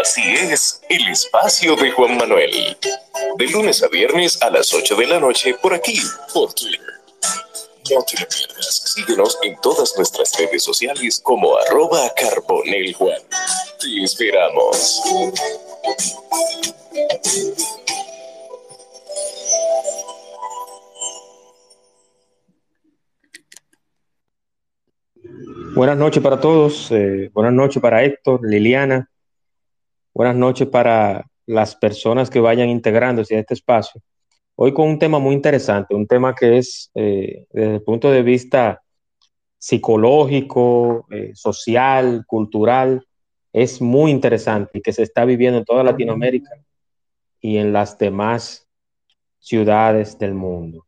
Así es, el espacio de Juan Manuel. De lunes a viernes a las 8 de la noche por aquí, por Twitter. No te lo pierdas. Síguenos en todas nuestras redes sociales como arroba carboneljuan. Te esperamos. Buenas noches para todos. eh, buenas noches para Héctor, Liliana. Buenas noches para las personas que vayan integrándose a este espacio. Hoy con un tema muy interesante, un tema que es eh, desde el punto de vista psicológico, eh, social, cultural, es muy interesante y que se está viviendo en toda Latinoamérica y en las demás ciudades del mundo.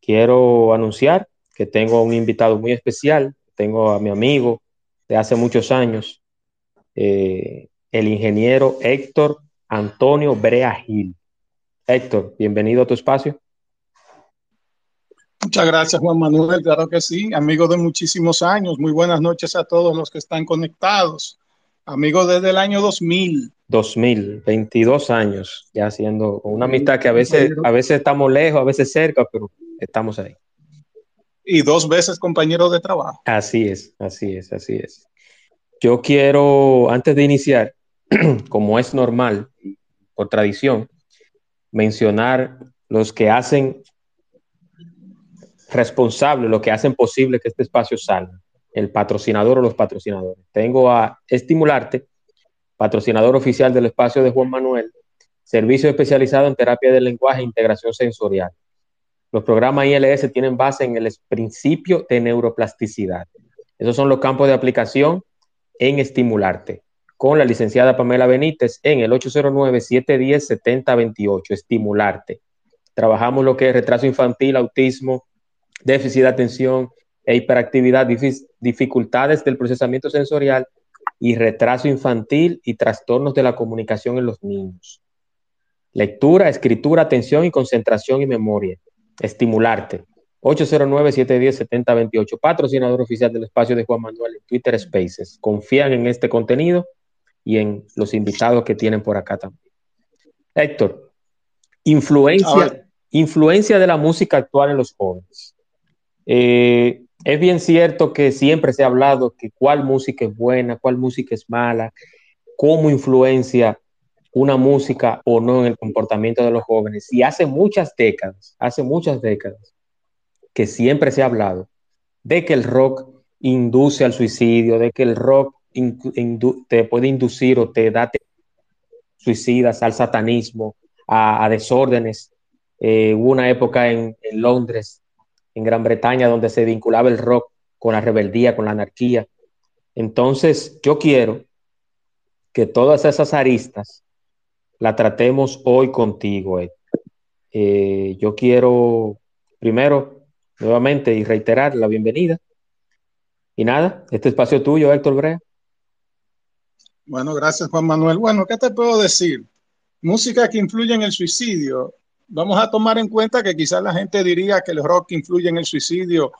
Quiero anunciar que tengo un invitado muy especial, tengo a mi amigo de hace muchos años, eh, el ingeniero Héctor Antonio Brea Gil. Héctor, bienvenido a tu espacio. Muchas gracias, Juan Manuel. Claro que sí, amigo de muchísimos años. Muy buenas noches a todos los que están conectados. Amigo desde el año 2000. 2000, 22 años ya haciendo una amistad que a veces, a veces estamos lejos, a veces cerca, pero estamos ahí. Y dos veces compañero de trabajo. Así es, así es, así es. Yo quiero, antes de iniciar, como es normal, por tradición, mencionar los que hacen responsable, lo que hacen posible que este espacio salga, el patrocinador o los patrocinadores. Tengo a Estimularte, patrocinador oficial del espacio de Juan Manuel, servicio especializado en terapia del lenguaje e integración sensorial. Los programas ILS tienen base en el principio de neuroplasticidad. Esos son los campos de aplicación en Estimularte, con la licenciada Pamela Benítez en el 809-710-7028, Estimularte. Trabajamos lo que es retraso infantil, autismo, déficit de atención e hiperactividad, dificultades del procesamiento sensorial y retraso infantil y trastornos de la comunicación en los niños. Lectura, escritura, atención y concentración y memoria. Estimularte. 809-710-7028, patrocinador oficial del espacio de Juan Manuel en Twitter Spaces. Confían en este contenido y en los invitados que tienen por acá también. Héctor, influencia, influencia de la música actual en los jóvenes. Eh, es bien cierto que siempre se ha hablado que cuál música es buena, cuál música es mala, cómo influencia una música o no en el comportamiento de los jóvenes. Y hace muchas décadas, hace muchas décadas, que siempre se ha hablado de que el rock induce al suicidio, de que el rock te puede inducir o te da suicidas al satanismo, a, desórdenes. Eh, hubo una época en Londres en Gran Bretaña, donde se vinculaba el rock con la rebeldía, con la anarquía. Entonces, yo quiero que todas esas aristas la tratemos hoy contigo. Eh, yo quiero, primero, nuevamente y reiterar la bienvenida. Y nada, este espacio tuyo, Héctor Brea. Bueno, gracias, Juan Manuel. Bueno, ¿qué te puedo decir? Música que influye en el suicidio vamos a tomar en cuenta que quizás la gente diría que el rock influye en el suicidio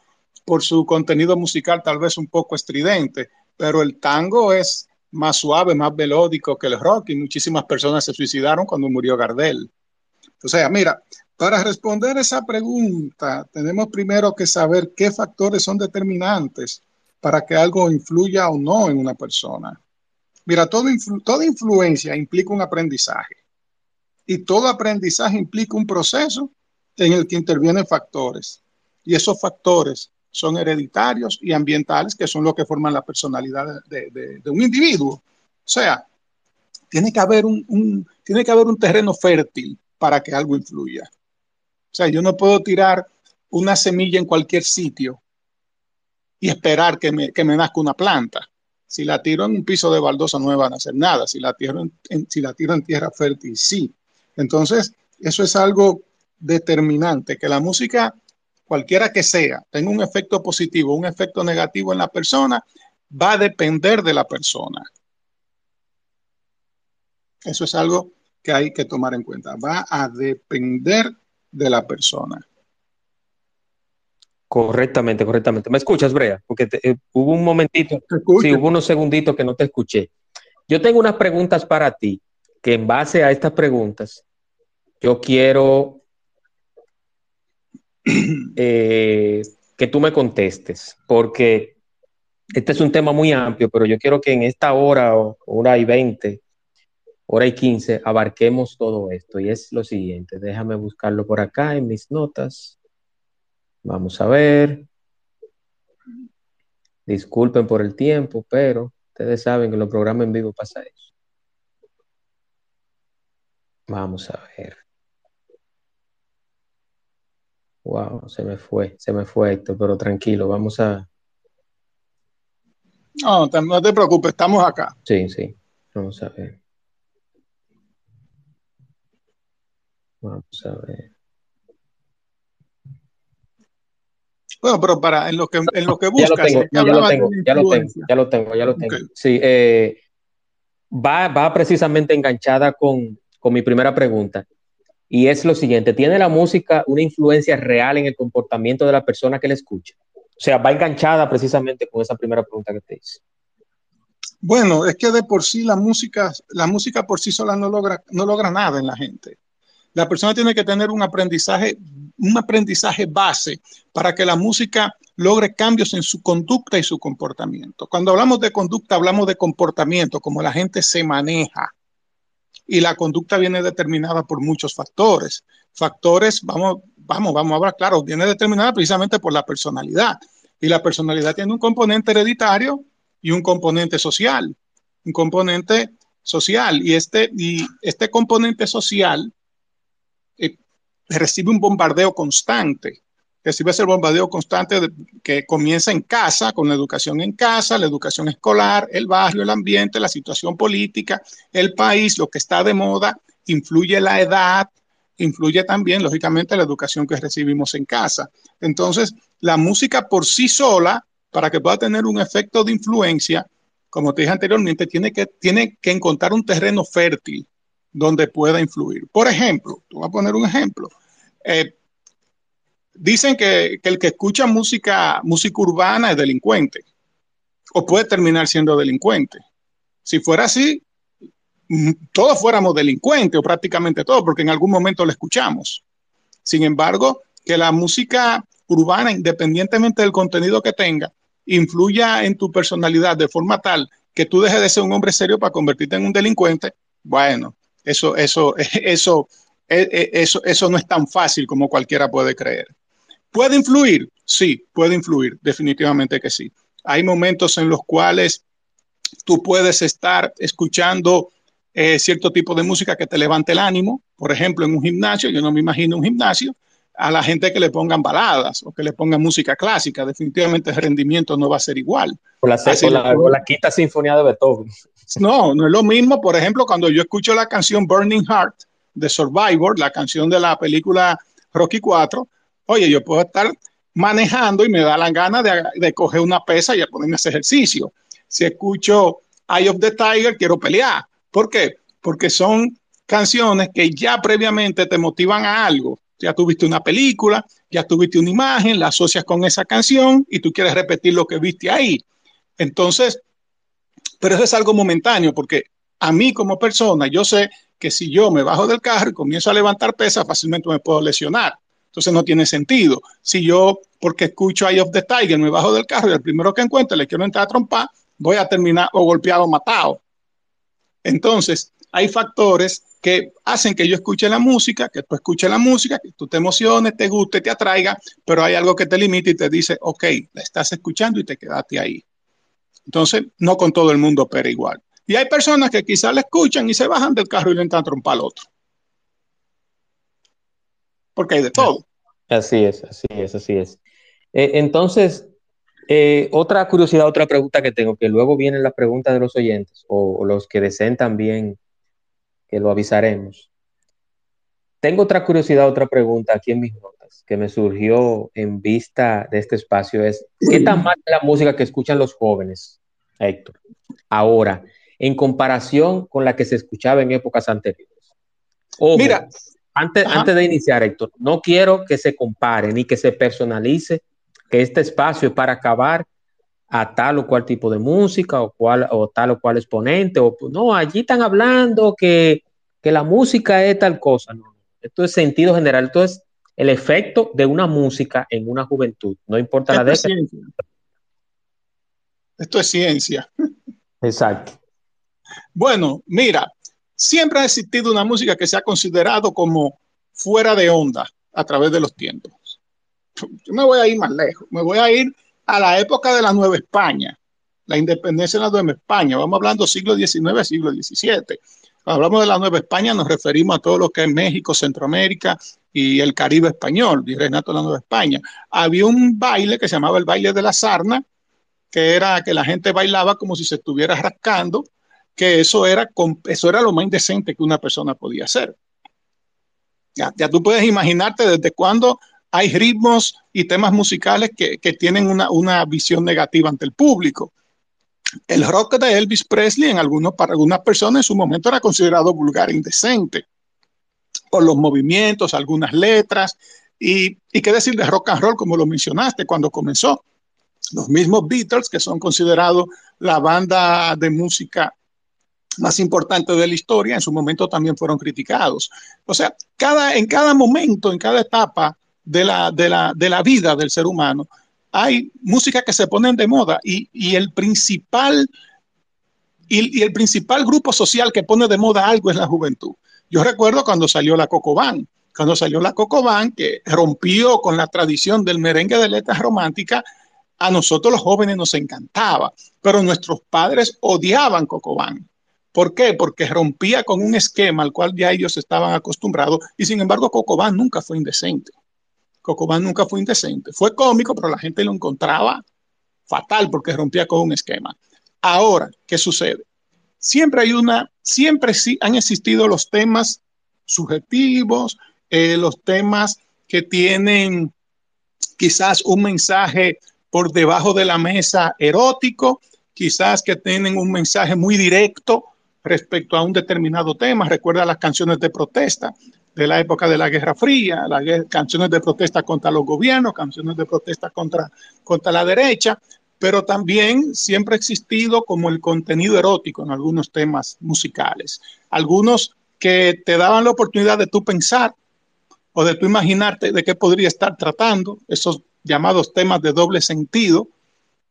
por su contenido musical tal vez un poco estridente, pero el tango es más suave, más melódico que el rock y muchísimas personas se suicidaron cuando murió Gardel. O sea, mira, para responder esa pregunta tenemos primero que saber qué factores son determinantes para que algo influya o no en una persona. Mira, todo toda influencia implica un aprendizaje y todo aprendizaje implica un proceso en el que intervienen factores. Y esos factores son hereditarios y ambientales, que son los que forman la personalidad de, un individuo. O sea, tiene que, haber un, tiene que haber un terreno fértil para que algo influya. O sea, yo no puedo tirar una semilla en cualquier sitio y esperar que me, que me nazca una planta. Si la tiro en un piso de baldosa no me van a hacer nada. Si la tiro en, si la tiro en tierra fértil, sí. Entonces, eso es algo determinante, que la música, cualquiera que sea, tenga un efecto positivo, un efecto negativo en la persona, va a depender de la persona. Eso es algo que hay que tomar en cuenta. Va a depender de la persona. Correctamente, correctamente. ¿Me escuchas, Brea? Porque te, eh, hubo un momentito, sí, hubo unos segunditos que no te escuché. yo tengo unas preguntas para ti, que en base a estas preguntas, yo quiero eh, que tú me contestes, porque este es un tema muy amplio, pero yo quiero que en esta hora, hora y veinte, hora y quince, abarquemos todo esto. Y es lo siguiente, déjame buscarlo por acá en mis notas. Vamos a ver. Disculpen por el tiempo, pero ustedes saben que en los programas en vivo pasa eso. Vamos a ver. Wow, se me fue, se me fue Héctor, pero tranquilo, vamos a. No, no te preocupes, estamos acá. Sí, sí, vamos a ver. Vamos a ver. Bueno, pero para en lo que en lo que buscas. Ya lo tengo, ya lo tengo, ya lo tengo, ya lo tengo, Sí, eh, va, va precisamente enganchada con, con mi primera pregunta. Y es lo siguiente, ¿tiene la música una influencia real en el comportamiento de la persona que la escucha? O sea, va enganchada precisamente con esa primera pregunta que te hice. Bueno, es que de por sí la música, la música por sí sola no logra, no logra nada en la gente. La persona tiene que tener un aprendizaje, un aprendizaje base para que la música logre cambios en su conducta y su comportamiento. Cuando hablamos de conducta, hablamos de comportamiento, como la gente se maneja. Y la conducta viene determinada por muchos factores. Factores, vamos, vamos, vamos a hablar, claro, viene determinada precisamente por la personalidad. Y la personalidad tiene un componente hereditario y un componente social. Un componente social. Y este, y este componente social recibe un bombardeo constante. Recibe ese bombardeo constante que comienza en casa, con la educación en casa, la educación escolar, el barrio, el ambiente, la situación política, el país, lo que está de moda, influye la edad, influye también, lógicamente, la educación que recibimos en casa. Entonces, la música por sí sola, para que pueda tener un efecto de influencia, como te dije anteriormente, tiene que, tiene que encontrar un terreno fértil donde pueda influir. Por ejemplo, voy a poner un ejemplo. Eh, dicen que, el que escucha música, música urbana es delincuente o puede terminar siendo delincuente. Si fuera así, mm, todos fuéramos delincuentes o prácticamente todos, porque en algún momento lo escuchamos. Sin embargo, que la música urbana, independientemente del contenido que tenga, influya en tu personalidad de forma tal que tú dejes de ser un hombre serio para convertirte en un delincuente, bueno, eso, eso, eso, e, e, eso, eso no es tan fácil como cualquiera puede creer. ¿Puede influir? Sí, puede influir, definitivamente que sí. Hay momentos en los cuales tú puedes estar escuchando eh, cierto tipo de música que te levante el ánimo. Por ejemplo, en un gimnasio, yo no me imagino un gimnasio, a la gente que le pongan baladas o que le pongan música clásica, definitivamente el rendimiento no va a ser igual. O la, la, quinta sinfonía de Beethoven. No, no es lo mismo, por ejemplo, cuando yo escucho la canción Burning Heart de Survivor, la canción de la película Rocky 4, oye, yo puedo estar manejando y me da la gana de, coger una pesa y ponerme a ejercicio. Si escucho Eye of the Tiger, quiero pelear. ¿Por qué? Porque son canciones que ya previamente te motivan a algo. Ya tuviste una película, ya tuviste una imagen, la asocias con esa canción y tú quieres repetir lo que viste ahí. Entonces, pero eso es algo momentáneo porque a mí como persona, yo sé que si yo me bajo del carro y comienzo a levantar pesas, fácilmente me puedo lesionar. Entonces no tiene sentido. Si yo, porque escucho Eye of the Tiger, me bajo del carro y el primero que encuentre le quiero entrar a trompar, voy a terminar o golpeado o matado. Entonces, hay factores que hacen que yo escuche la música, que tú escuches la música, que tú te emociones, te guste, te atraiga, pero hay algo que te limita y te dice, ok, la estás escuchando y te quedaste ahí. Entonces, no con todo el mundo opera igual. Y hay personas que quizás la escuchan y se bajan del carro y le entran a trompar al otro. Porque hay de todo. Así es, así es, así es. Eh, entonces, eh, otra curiosidad, otra pregunta que tengo, que luego vienen las preguntas de los oyentes o, los que deseen también que lo avisaremos. Tengo otra curiosidad, otra pregunta aquí en mis notas que me surgió en vista de este espacio es, ¿qué tan mal es la música que escuchan los jóvenes, Héctor? Ahora, en comparación con la que se escuchaba en épocas anteriores. Mira, antes, antes de iniciar, Héctor, no quiero que se compare ni que se personalice que este espacio es para acabar a tal o cual tipo de música o, cual, o tal o cual exponente, o no, allí están hablando que, que la música es tal cosa. No, esto es sentido general, esto es el efecto de una música en una juventud, no importa la década. Esto es ciencia. Exacto. Bueno, mira, siempre ha existido una música que se ha considerado como fuera de onda a través de los tiempos. Yo me voy a ir más lejos, me voy a ir a la época de la Nueva España, la independencia de la Nueva España. Vamos hablando siglo XIX, siglo XVII. Hablamos de la Nueva España nos referimos a todo lo que es México, Centroamérica y el Caribe español, y Renato de la Nueva España. Había un baile que se llamaba el baile de la sarna, que era que la gente bailaba como si se estuviera rascando, que eso era, eso era lo más indecente que una persona podía hacer. Ya, ya tú puedes imaginarte desde cuándo hay ritmos y temas musicales que, tienen una, visión negativa ante el público. El rock de Elvis Presley en algunos, para algunas personas en su momento era considerado vulgar e indecente por los movimientos, algunas letras y, y qué decir de rock and roll como lo mencionaste cuando comenzó. Los mismos Beatles, que son considerados la banda de música más importante de la historia, en su momento también fueron criticados. O sea, cada, en cada momento, en cada etapa, de la, de la, de la vida del ser humano, hay música que se ponen de moda y, y el principal y, y, el principal grupo social que pone de moda algo es la juventud. Yo recuerdo cuando salió la Cocobán, cuando salió la Cocobán, que rompió con la tradición del merengue de letras románticas, a nosotros los jóvenes nos encantaba, pero nuestros padres odiaban Cocobán. ¿Por qué? Porque rompía con un esquema al cual ya ellos estaban acostumbrados y sin embargo Cocobán nunca fue indecente. Cocobán nunca fue indecente. Fue cómico, pero la gente lo encontraba fatal porque rompía con un esquema. Ahora, ¿qué sucede? Siempre hay una, siempre sí han existido los temas subjetivos, eh, los temas que tienen quizás un mensaje por debajo de la mesa erótico, quizás que tienen un mensaje muy directo respecto a un determinado tema. Recuerda las canciones de protesta de la época de la Guerra Fría, las canciones de protesta contra los gobiernos, canciones de protesta contra, contra la derecha, pero también siempre ha existido como el contenido erótico en algunos temas musicales. Algunos que te daban la oportunidad de tú pensar o de tú imaginarte de qué podría estar tratando, esos llamados temas de doble sentido,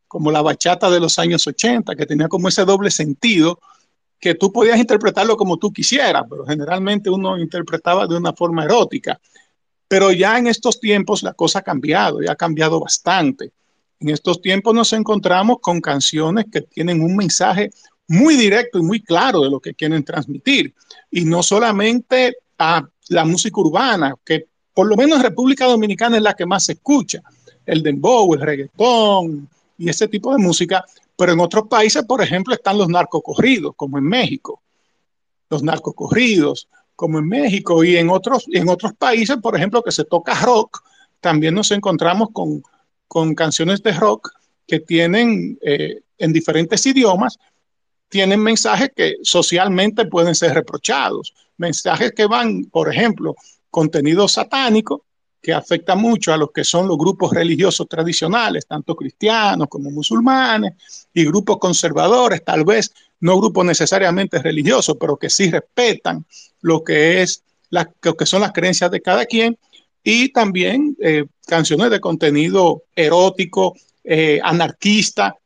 como la bachata de los años 80, que tenía como ese doble sentido que tú podías interpretarlo como tú quisieras, pero generalmente uno interpretaba de una forma erótica. Pero ya en estos tiempos la cosa ha cambiado, ya ha cambiado bastante. En estos tiempos nos encontramos con canciones que tienen un mensaje muy directo y muy claro de lo que quieren transmitir. Y no solamente a la música urbana, que por lo menos en República Dominicana es la que más se escucha, el dembow, el reggaetón y ese tipo de música, pero en otros países, por ejemplo, están los narcocorridos, como en México. Los narcocorridos, como en México. Y en otros, en otros países, por ejemplo, que se toca rock, también nos encontramos con, con canciones de rock que tienen eh, en diferentes idiomas, tienen mensajes que socialmente pueden ser reprochados. Mensajes que van, por ejemplo, contenido satánico, que afecta mucho a los que son los grupos religiosos tradicionales, tanto cristianos como musulmanes, y grupos conservadores, tal vez no grupos necesariamente religiosos, pero que sí respetan lo que es la, lo que son las creencias de cada quien, y también eh, canciones de contenido erótico, eh, anarquista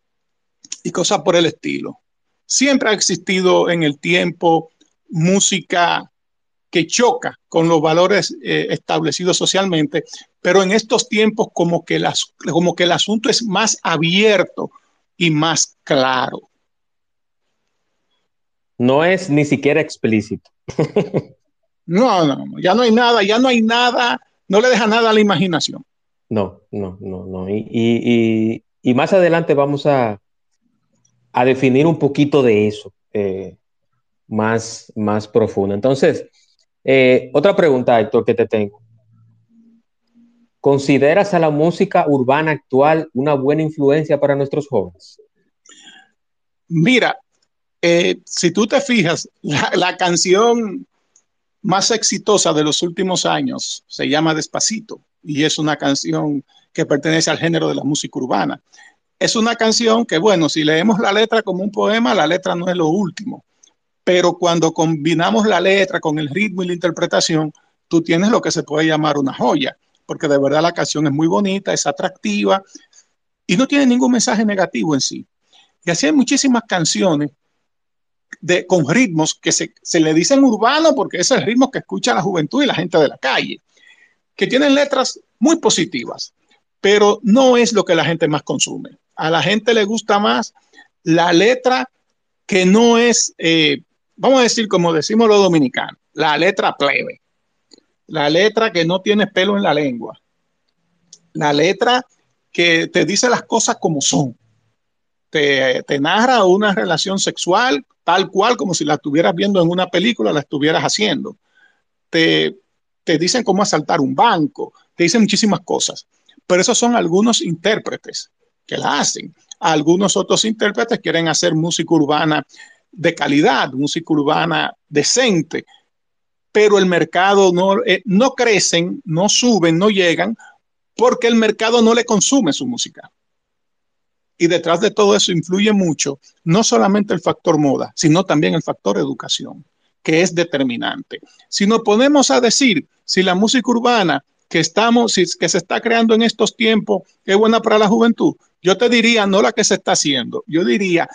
y cosas por el estilo. Siempre ha existido en el tiempo música que choca con los valores eh, establecidos socialmente, pero en estos tiempos como que, las, como que el asunto es más abierto y más claro. No es ni siquiera explícito. no, no, ya no hay nada, ya no hay nada, no le deja nada a la imaginación. No, no, no, no. Y, más adelante vamos a, a, definir un poquito de eso eh, más, más profundo. Entonces, eh, otra pregunta, Héctor, que te tengo. ¿Consideras a la música urbana actual una buena influencia para nuestros jóvenes? Mira, eh, si tú te fijas, la, canción más exitosa de los últimos años se llama Despacito y es una canción que pertenece al género de la música urbana. es una canción que, bueno, si leemos la letra como un poema, la letra no es lo último. Pero cuando combinamos la letra con el ritmo y la interpretación, tú tienes lo que se puede llamar una joya, porque de verdad la canción es muy bonita, es atractiva y no tiene ningún mensaje negativo en sí. Y así hay muchísimas canciones de, con ritmos que se, se le dicen urbano porque es el ritmo que escucha la juventud y la gente de la calle, que tienen letras muy positivas, pero no es lo que la gente más consume. A la gente le gusta más la letra que no es, eh, vamos a decir como decimos los dominicanos, la letra plebe, la letra que no tiene pelo en la lengua, la letra que te dice las cosas como son, te, te narra una relación sexual tal cual como si la estuvieras viendo en una película, la estuvieras haciendo. Te, te dicen cómo asaltar un banco, te dicen muchísimas cosas, pero esos son algunos intérpretes que la hacen. Algunos otros intérpretes quieren hacer música urbana de calidad, música urbana decente, pero el mercado no, eh, no crecen, no suben, no llegan, porque el mercado no le consume su música. Y detrás de todo eso influye mucho, no solamente el factor moda, sino también el factor educación, que es determinante. Si nos ponemos a decir si la música urbana que estamos, que se está creando en estos tiempos es buena para la juventud, yo te diría no la que se está haciendo, yo diría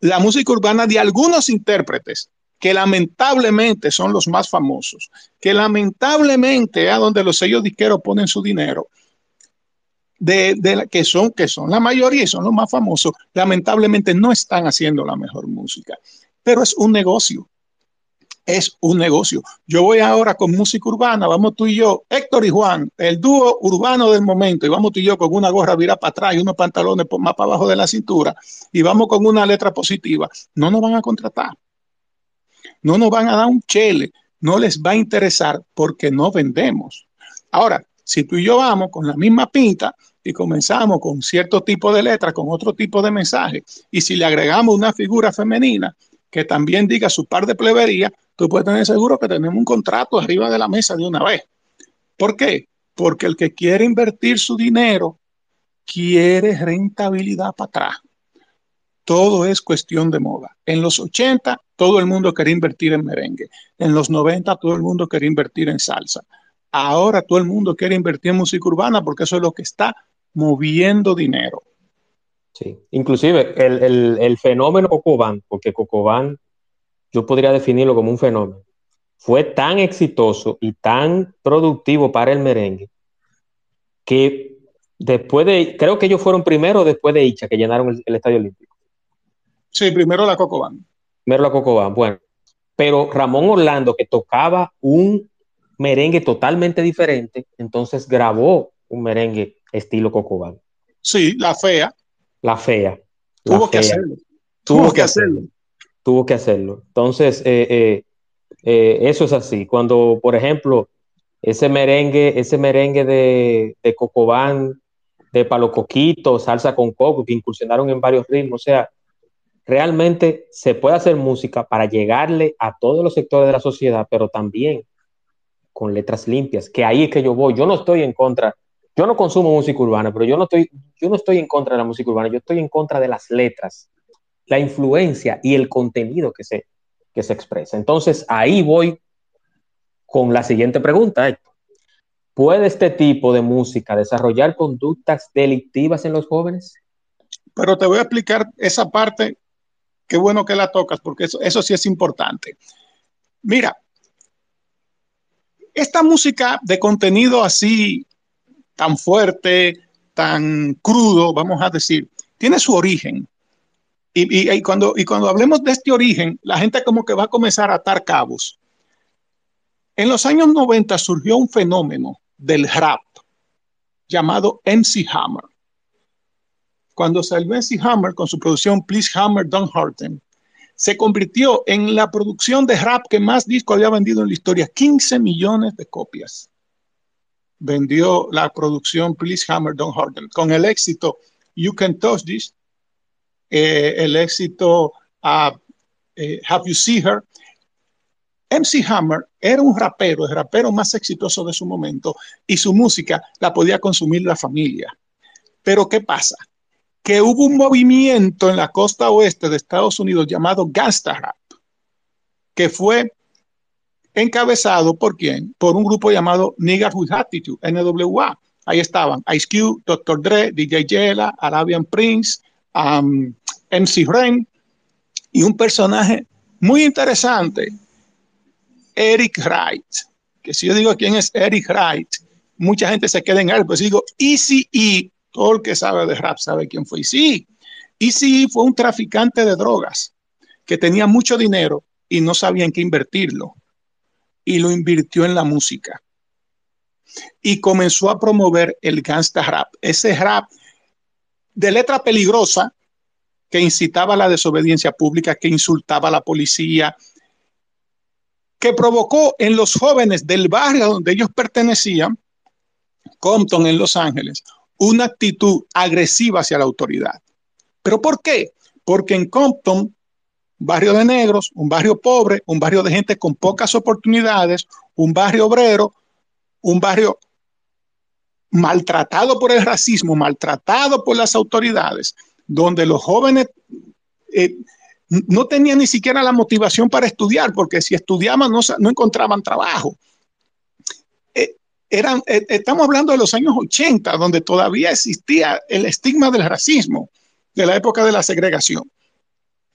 la música urbana de algunos intérpretes que lamentablemente son los más famosos, que lamentablemente a donde los sellos disqueros ponen su dinero, de, de que, son, que son la mayoría y son los más famosos, lamentablemente no están haciendo la mejor música. Pero es un negocio. Es un negocio. Yo voy ahora con música urbana, vamos tú y yo, Héctor y Juan, el dúo urbano del momento, y vamos tú y yo con una gorra vira para atrás y unos pantalones más para abajo de la cintura, y vamos con una letra positiva. No nos van a contratar. No nos van a dar un chele. No les va a interesar porque no vendemos. Ahora, si tú y yo vamos con la misma pinta y comenzamos con cierto tipo de letra, con otro tipo de mensaje, y si le agregamos una figura femenina que también diga su par de plebería, tú puedes tener seguro que tenemos un contrato arriba de la mesa de una vez. ¿Por qué? Porque el que quiere invertir su dinero quiere rentabilidad para atrás. Todo es cuestión de moda. En los 80 todo el mundo quería invertir en merengue. En los 90 todo el mundo quería invertir en salsa. Ahora todo el mundo quiere invertir en música urbana porque eso es lo que está moviendo dinero. Sí, inclusive el, fenómeno Cocobán, porque Cocobán yo podría definirlo como un fenómeno, fue tan exitoso y tan productivo para el merengue que después de, creo que ellos fueron primero después de Icha que llenaron el, el Estadio Olímpico. Sí, primero la Cocobán. Primero la Cocobán, bueno. Pero Ramón Orlando, que tocaba un merengue totalmente diferente, entonces grabó un merengue estilo Cocobán. Sí, la fea. La fea. Tuvo que hacerlo. Tuvo, que hacerlo. Tuvo que hacerlo. Entonces, eh, eh, eh, eso es así. Cuando, por ejemplo, ese merengue, ese merengue de, de Cocobán, de Palo Coquito, salsa con coco, que incursionaron en varios ritmos, o sea, realmente se puede hacer música para llegarle a todos los sectores de la sociedad, pero también con letras limpias, que ahí es que yo voy. Yo no estoy en contra, yo no consumo música urbana, pero yo no estoy, yo no estoy en contra de la música urbana, yo estoy en contra de las letras, la influencia y el contenido que se, que se expresa. Entonces, ahí voy con la siguiente pregunta, ¿Puede este tipo de música desarrollar conductas delictivas en los jóvenes? Pero te voy a explicar esa parte, qué bueno que la tocas, porque eso, eso sí es importante. Mira, esta música de contenido así tan fuerte, tan crudo, vamos a decir, tiene su origen. Y, cuando, y cuando hablemos de este origen, la gente como que va a comenzar a atar cabos. En los años 90 surgió un fenómeno del rap llamado MC Hammer. Cuando salió MC Hammer con su producción Please Hammer Don't Hurt Them, se convirtió en la producción de rap que más disco había vendido en la historia, 15 millones de copias. Vendió la producción Please Hammer Don't Harden con el éxito You Can Touch This, eh, el éxito uh, Have You Seen Her. MC Hammer era un rapero, el rapero más exitoso de su momento, y su música la podía consumir la familia. Pero ¿qué pasa? que hubo un movimiento en la costa oeste de Estados Unidos llamado Gangsta Rap, que fue encabezado por quién? Por un grupo llamado Niggas with Attitude, NWA. Ahí estaban Ice Cube, Dr. Dre, DJ Jella, Arabian Prince, um, MC Ren y un personaje muy interesante, Eric Wright. Que si yo digo quién es Eric Wright, mucha gente se queda en él, pues digo Easy E, todo el que sabe de rap sabe quién fue Easy Easy fue un traficante de drogas que tenía mucho dinero y no sabía en qué invertirlo y lo invirtió en la música. Y comenzó a promover el gangsta rap, ese rap de letra peligrosa que incitaba a la desobediencia pública, que insultaba a la policía, que provocó en los jóvenes del barrio donde ellos pertenecían, Compton en Los Ángeles, una actitud agresiva hacia la autoridad. ¿Pero por qué? Porque en Compton barrio de negros, un barrio pobre, un barrio de gente con pocas oportunidades, un barrio obrero, un barrio maltratado por el racismo, maltratado por las autoridades, donde los jóvenes eh, no tenían ni siquiera la motivación para estudiar, porque si estudiaban no, encontraban trabajo. Eh, eran, eh, estamos hablando de los años 80, donde todavía existía el estigma del racismo, de la época de la segregación.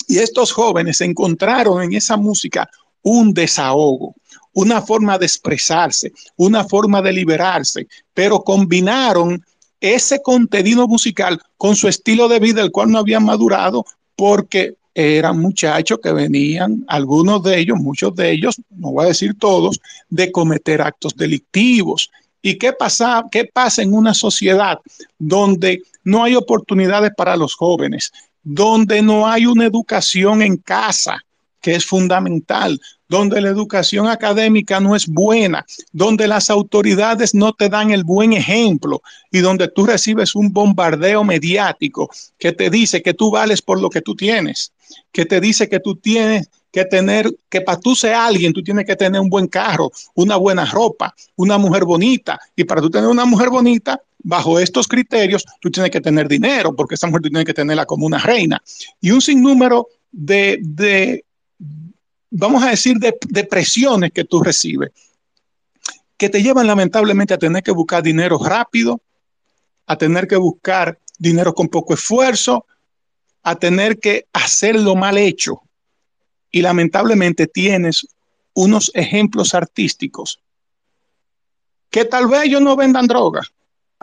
Y estos jóvenes encontraron en esa música un desahogo, una forma de expresarse, una forma de liberarse, pero combinaron ese contenido musical con su estilo de vida, el cual no habían madurado porque eran muchachos que venían, algunos de ellos, muchos de ellos, no voy a decir todos, de cometer actos delictivos. ¿Y qué pasa, qué pasa en una sociedad donde no hay oportunidades para los jóvenes, donde no hay una educación en casa, que es fundamental, donde la educación académica no es buena, donde las autoridades no te dan el buen ejemplo y donde tú recibes un bombardeo mediático que te dice que tú vales por lo que tú tienes, que te dice que tú tienes que tener, que para tú ser alguien, tú tienes que tener un buen carro, una buena ropa, una mujer bonita. Y para tú tener una mujer bonita, bajo estos criterios, tú tienes que tener dinero, porque esa mujer tú tienes que tenerla como una reina. Y un sinnúmero de, de vamos a decir, de, de presiones que tú recibes, que te llevan lamentablemente a tener que buscar dinero rápido, a tener que buscar dinero con poco esfuerzo, a tener que hacerlo mal hecho. Y lamentablemente tienes unos ejemplos artísticos que tal vez ellos no vendan droga,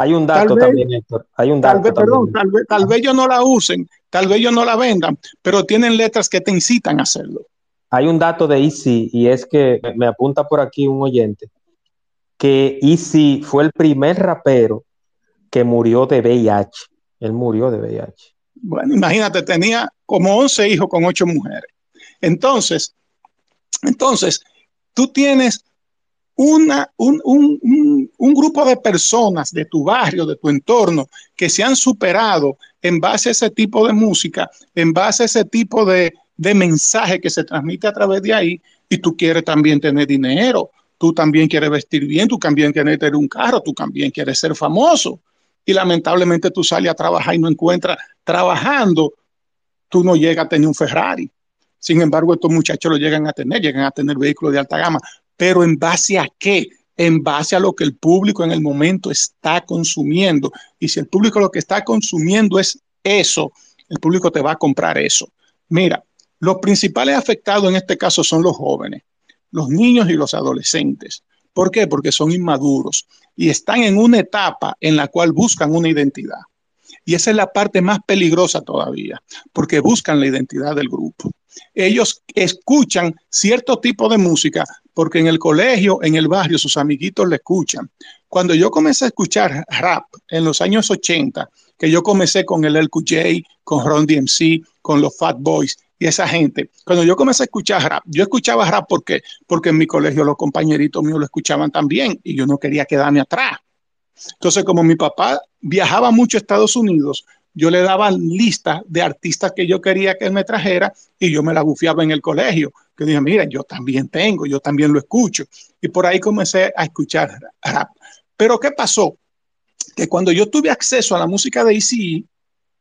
hay un dato también, Héctor. Hay un dato. Tal vez, perdón, tal vez, tal vez ellos no la usen, tal vez ellos no la vendan, pero tienen letras que te incitan a hacerlo. Hay un dato de Easy y es que me apunta por aquí un oyente que Easy fue el primer rapero que murió de VIH. Él murió de VIH. Bueno, imagínate, tenía como 11 hijos con 8 mujeres. Entonces, entonces, tú tienes una, un, un, un, grupo de personas de tu barrio, de tu entorno, que se han superado en base a ese tipo de música, en base a ese tipo de, de mensaje que se transmite a través de ahí, y tú quieres también tener dinero, tú también quieres vestir bien, tú también quieres tener un carro, tú también quieres ser famoso. Y lamentablemente tú sales a trabajar y no encuentras, trabajando, tú no llegas a tener un Ferrari. Sin embargo, estos muchachos lo llegan a tener, llegan a tener vehículos de alta gama pero en base a qué? En base a lo que el público en el momento está consumiendo. Y si el público lo que está consumiendo es eso, el público te va a comprar eso. Mira, los principales afectados en este caso son los jóvenes, los niños y los adolescentes. ¿Por qué? Porque son inmaduros y están en una etapa en la cual buscan una identidad. Y esa es la parte más peligrosa todavía, porque buscan la identidad del grupo. Ellos escuchan cierto tipo de música porque en el colegio, en el barrio, sus amiguitos le escuchan. Cuando yo comencé a escuchar rap en los años 80, que yo comencé con el LQJ, con Ron DMC, con los Fat Boys y esa gente, cuando yo comencé a escuchar rap, yo escuchaba rap porque, porque en mi colegio los compañeritos míos lo escuchaban también y yo no quería quedarme atrás. Entonces, como mi papá viajaba mucho a Estados Unidos, yo le daba lista de artistas que yo quería que él me trajera y yo me la bufiaba en el colegio. Que dije, mira, yo también tengo, yo también lo escucho. Y por ahí comencé a escuchar rap. Pero ¿qué pasó? Que cuando yo tuve acceso a la música de ICI,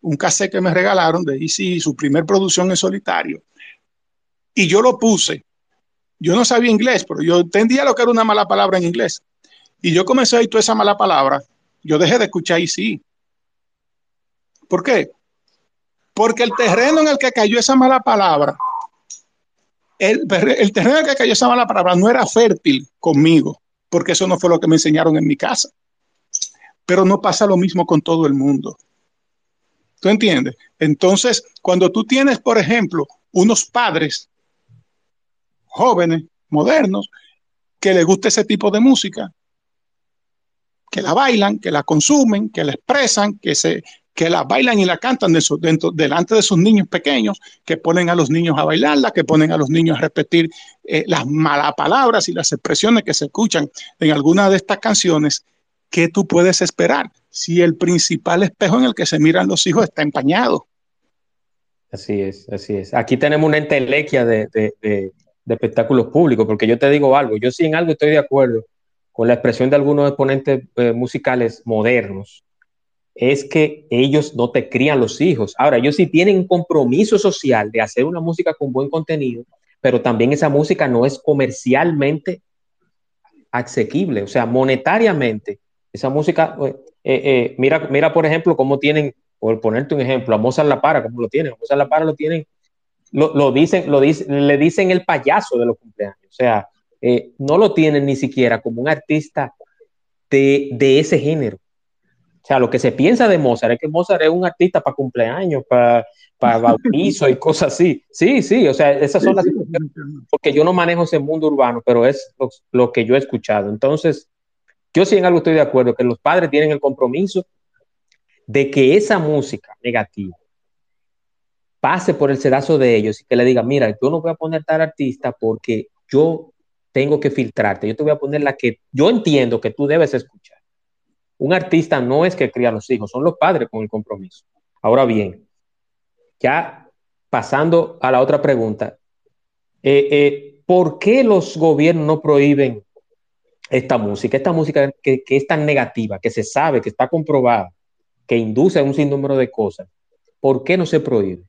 un cassette que me regalaron de Easy, su primer producción en solitario. Y yo lo puse. Yo no sabía inglés, pero yo entendía lo que era una mala palabra en inglés. Y yo comencé a oír toda esa mala palabra. Yo dejé de escuchar Easy. ¿Por qué? Porque el terreno en el que cayó esa mala palabra, el, terreno en el que cayó esa mala palabra no era fértil conmigo, porque eso no fue lo que me enseñaron en mi casa. Pero no pasa lo mismo con todo el mundo. ¿Tú entiendes? Entonces, cuando tú tienes, por ejemplo, unos padres jóvenes, modernos, que les gusta ese tipo de música, que la bailan, que la consumen, que la expresan, que, se, que la bailan y la cantan dentro, delante de sus niños pequeños, que ponen a los niños a bailarla, que ponen a los niños a repetir eh, las malas palabras y las expresiones que se escuchan en alguna de estas canciones, ¿qué tú puedes esperar si el principal espejo en el que se miran los hijos está empañado? Así es, así es. Aquí tenemos una entelequia de, de, espectáculos públicos, porque yo te digo algo, yo sí en algo estoy de acuerdo con la expresión de algunos exponentes eh, musicales modernos, es que ellos no te crían los hijos. Ahora, ellos sí tienen un compromiso social de hacer una música con buen contenido, pero también esa música no es comercialmente asequible, o sea, monetariamente esa música, eh, eh, eh, mira, mira por ejemplo cómo tienen, por ponerte un ejemplo, a Mozart La Para, cómo lo tienen, a Mozart La Para lo tienen, lo, dicen, lo dicen, le dicen el payaso de los cumpleaños, o sea, no lo tienen ni siquiera como un artista de, de, ese género. O sea, lo que se piensa de Mozart es que Mozart es un artista para cumpleaños, para, para bautizo y cosas así. Sí, sí, o sea, esas son las... Porque yo no manejo ese mundo urbano, pero es lo, lo que yo he escuchado. Entonces, yo sí en algo estoy de acuerdo, que los padres tienen el compromiso de que esa música negativa pase por el sedazo de ellos y que le diga, mira, yo no voy a poner tal artista porque yo tengo que filtrarte, yo te voy a poner la que yo entiendo que tú debes escuchar. Un artista no es que cría a los hijos, son los padres con el compromiso. Ahora bien, ya pasando a la otra pregunta, eh, eh, ¿por qué los gobiernos no prohíben esta música, esta música que, es tan negativa, que se sabe, que está comprobada, que induce a un sinnúmero de cosas, ¿por qué no se prohíbe?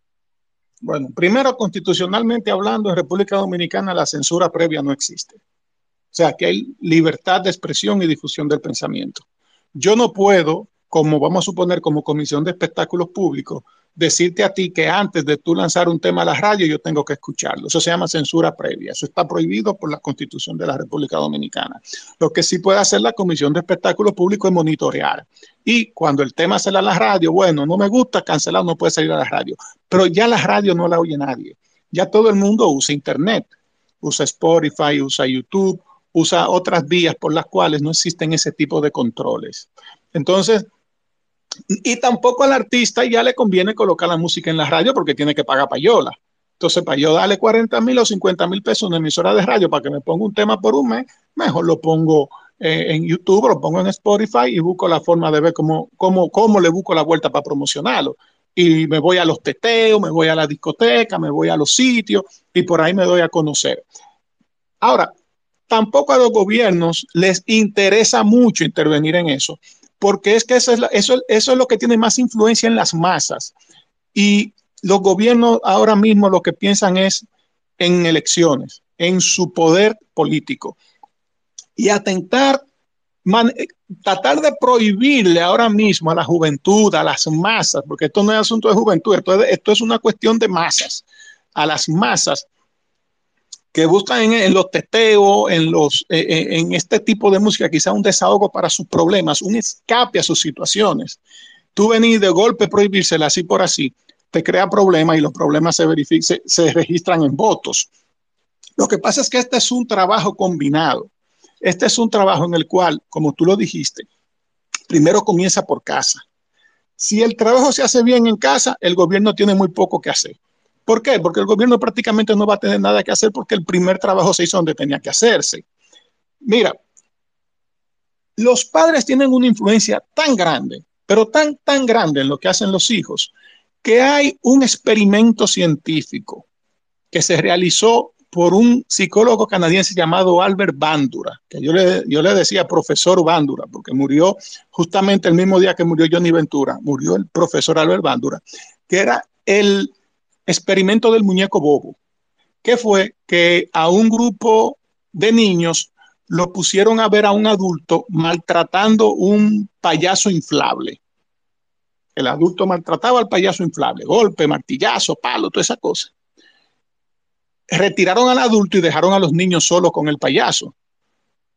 Bueno, primero, constitucionalmente hablando, en República Dominicana la censura previa no existe. O sea, que hay libertad de expresión y difusión del pensamiento. Yo no puedo, como vamos a suponer, como Comisión de Espectáculos Públicos, decirte a ti que antes de tú lanzar un tema a la radio yo tengo que escucharlo. Eso se llama censura previa. Eso está prohibido por la Constitución de la República Dominicana. Lo que sí puede hacer la Comisión de Espectáculos Públicos es monitorear. Y cuando el tema sale a la radio, bueno, no me gusta, cancelar, no puede salir a la radio. Pero ya la radio no la oye nadie. Ya todo el mundo usa Internet, usa Spotify, usa YouTube, usa otras vías por las cuales no existen ese tipo de controles. Entonces, y tampoco al artista ya le conviene colocar la música en la radio porque tiene que pagar payola. Entonces, para yo darle 40 mil o 50 mil pesos a una emisora de radio para que me ponga un tema por un mes, mejor lo pongo eh, en YouTube, lo pongo en Spotify y busco la forma de ver cómo, cómo, cómo le busco la vuelta para promocionarlo. Y me voy a los teteos, me voy a la discoteca, me voy a los sitios y por ahí me doy a conocer. Ahora, tampoco a los gobiernos les interesa mucho intervenir en eso, porque es que eso es, lo que tiene más influencia en las masas. Y los gobiernos ahora mismo lo que piensan es en elecciones, en su poder político. Y atentar, tratar de prohibirle ahora mismo a la juventud, a las masas, porque esto no es asunto de juventud, esto es, esto es una cuestión de masas, a las masas que buscan en, los teteos, en, los, eh, eh, en este tipo de música, quizá un desahogo para sus problemas, un escape a sus situaciones. Tú venís de golpe prohibírsela así por así, te crea problemas y los problemas se, se, se registran en votos. Lo que pasa es que este es un trabajo combinado. Este es un trabajo en el cual, como tú lo dijiste, primero comienza por casa. Si el trabajo se hace bien en casa, el gobierno tiene muy poco que hacer. ¿Por qué? Porque el gobierno prácticamente no va a tener nada que hacer porque el primer trabajo se hizo donde tenía que hacerse. Mira, los padres tienen una influencia tan grande, pero tan, tan grande en lo que hacen los hijos, que hay un experimento científico que se realizó por un psicólogo canadiense llamado Albert Bandura, que yo le, yo le decía profesor Bandura, porque murió justamente el mismo día que murió Johnny Ventura, murió el profesor Albert Bandura, que era el experimento del muñeco bobo, que fue que a un grupo de niños lo pusieron a ver a un adulto maltratando un payaso inflable. El adulto maltrataba al payaso inflable, golpe, martillazo, palo, toda esa cosa retiraron al adulto y dejaron a los niños solos con el payaso.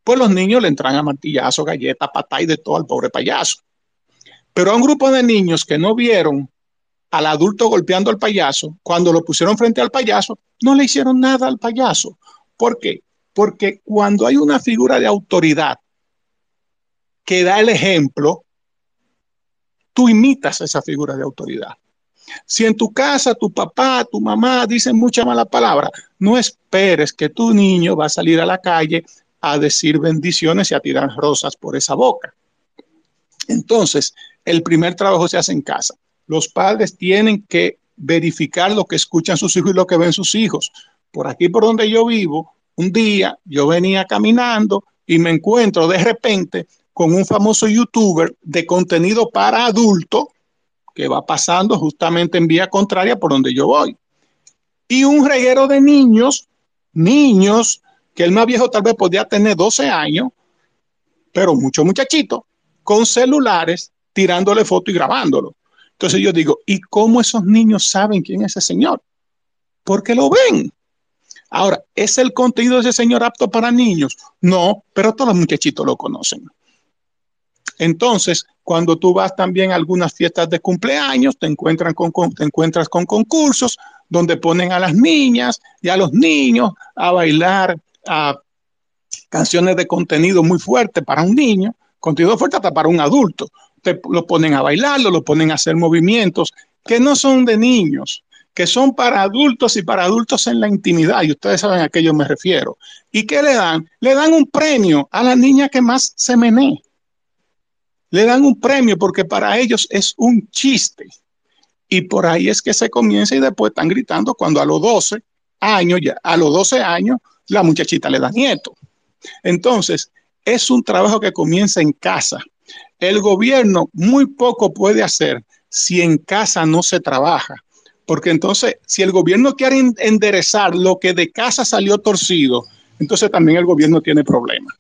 Pues los niños le entran a martillazo, galleta, patá y de todo al pobre payaso. Pero a un grupo de niños que no vieron al adulto golpeando al payaso, cuando lo pusieron frente al payaso, no le hicieron nada al payaso. ¿Por qué? Porque cuando hay una figura de autoridad que da el ejemplo, tú imitas a esa figura de autoridad. Si en tu casa tu papá, tu mamá dicen mucha mala palabra, no esperes que tu niño va a salir a la calle a decir bendiciones y a tirar rosas por esa boca. Entonces, el primer trabajo se hace en casa. Los padres tienen que verificar lo que escuchan sus hijos y lo que ven sus hijos. Por aquí, por donde yo vivo, un día yo venía caminando y me encuentro de repente con un famoso youtuber de contenido para adultos que va pasando justamente en vía contraria por donde yo voy. Y un reguero de niños, niños, que el más viejo tal vez podía tener 12 años, pero mucho muchachito, con celulares tirándole foto y grabándolo. Entonces yo digo, ¿y cómo esos niños saben quién es ese señor? Porque lo ven. Ahora, ¿es el contenido de ese señor apto para niños? No, pero todos los muchachitos lo conocen. Entonces, cuando tú vas también a algunas fiestas de cumpleaños, te, con, encuentras con concursos donde ponen a las niñas y a los niños a bailar a canciones de contenido muy fuerte para un niño, contenido fuerte hasta para un adulto. Te lo ponen a bailarlo, lo ponen a hacer movimientos que no son de niños, que son para adultos y para adultos en la intimidad, y ustedes saben a qué yo me refiero. ¿Y qué le dan? Le dan un premio a la niña que más se menee le dan un premio porque para ellos es un chiste. Y por ahí es que se comienza y después están gritando cuando a los 12 años, ya, a los 12 años, la muchachita le da nieto. Entonces, es un trabajo que comienza en casa. El gobierno muy poco puede hacer si en casa no se trabaja. Porque entonces, si el gobierno quiere enderezar lo que de casa salió torcido, entonces también el gobierno tiene problemas.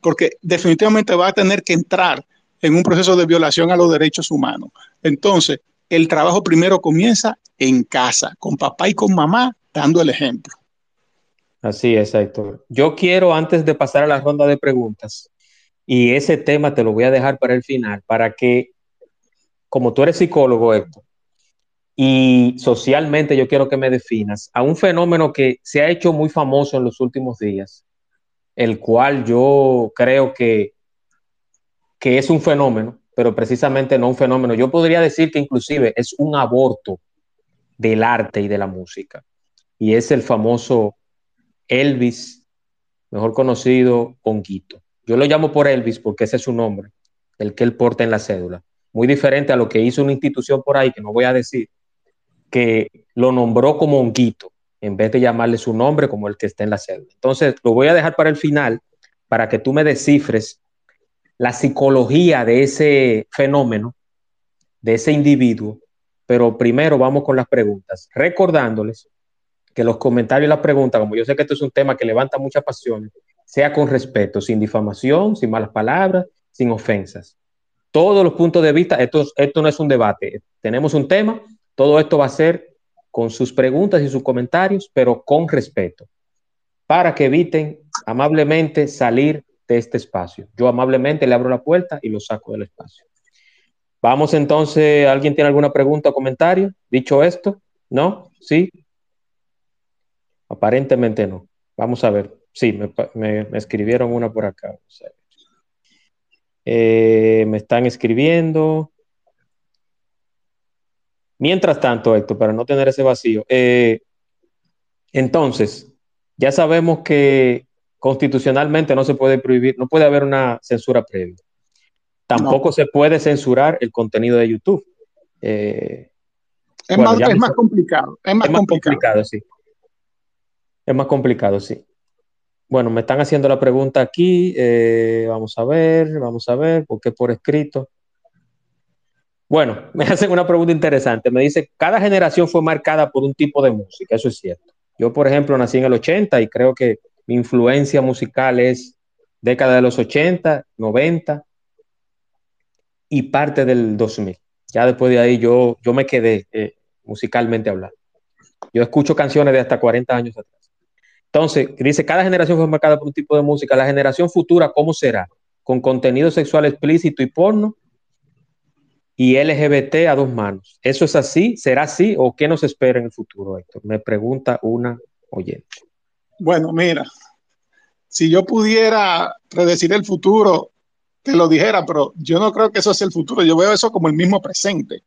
Porque definitivamente va a tener que entrar en un proceso de violación a los derechos humanos. Entonces, el trabajo primero comienza en casa, con papá y con mamá, dando el ejemplo. Así es, Héctor. Yo quiero, antes de pasar a la ronda de preguntas, y ese tema te lo voy a dejar para el final, para que, como tú eres psicólogo, Héctor, y socialmente yo quiero que me definas a un fenómeno que se ha hecho muy famoso en los últimos días, el cual yo creo que que es un fenómeno, pero precisamente no un fenómeno. Yo podría decir que inclusive es un aborto del arte y de la música. Y es el famoso Elvis, mejor conocido Honguito. Yo lo llamo por Elvis porque ese es su nombre, el que él porta en la cédula. Muy diferente a lo que hizo una institución por ahí, que no voy a decir, que lo nombró como Honguito, en vez de llamarle su nombre como el que está en la cédula. Entonces, lo voy a dejar para el final, para que tú me descifres la psicología de ese fenómeno, de ese individuo, pero primero vamos con las preguntas, recordándoles que los comentarios y las preguntas, como yo sé que esto es un tema que levanta mucha pasión, sea con respeto, sin difamación, sin malas palabras, sin ofensas. Todos los puntos de vista, esto, no es un debate, tenemos un tema, todo esto va a ser con sus preguntas y sus comentarios, pero con respeto, para que eviten amablemente salir de este espacio. Yo amablemente le abro la puerta y lo saco del espacio. Vamos entonces, ¿alguien tiene alguna pregunta o comentario? Dicho esto, ¿no? ¿Sí? Aparentemente no. Vamos a ver. Sí, me, escribieron una por acá. Eh, me están escribiendo. Mientras tanto, Héctor, para no tener ese vacío, eh, entonces, ya sabemos que constitucionalmente no se puede prohibir, no puede haber una censura previa. Tampoco se puede censurar el contenido de YouTube. Eh, es, más, complicado. Es más, complicado. sí. Es más complicado, sí. Bueno, me están haciendo la pregunta aquí. Eh, vamos a ver, vamos a ver, ¿por qué por escrito? Bueno, me hacen una pregunta interesante. Me dice, cada generación fue marcada por un tipo de música, eso es cierto. Yo, por ejemplo, nací en el 80 y creo que mi influencia musical es década de los 80, 90 y parte del 2000. Ya después de ahí yo, yo me quedé eh, musicalmente hablando. Yo escucho canciones de hasta 40 años atrás. Entonces, dice, cada generación fue marcada por un tipo de música. La generación futura, ¿cómo será? Con contenido sexual explícito y porno y LGBT a dos manos. ¿Eso es así? ¿Será así? ¿O qué nos espera en el futuro, Héctor? Me pregunta una oyente. Bueno, mira, si yo pudiera predecir el futuro, te lo dijera, pero yo no creo que eso sea el futuro. Yo veo eso como el mismo presente,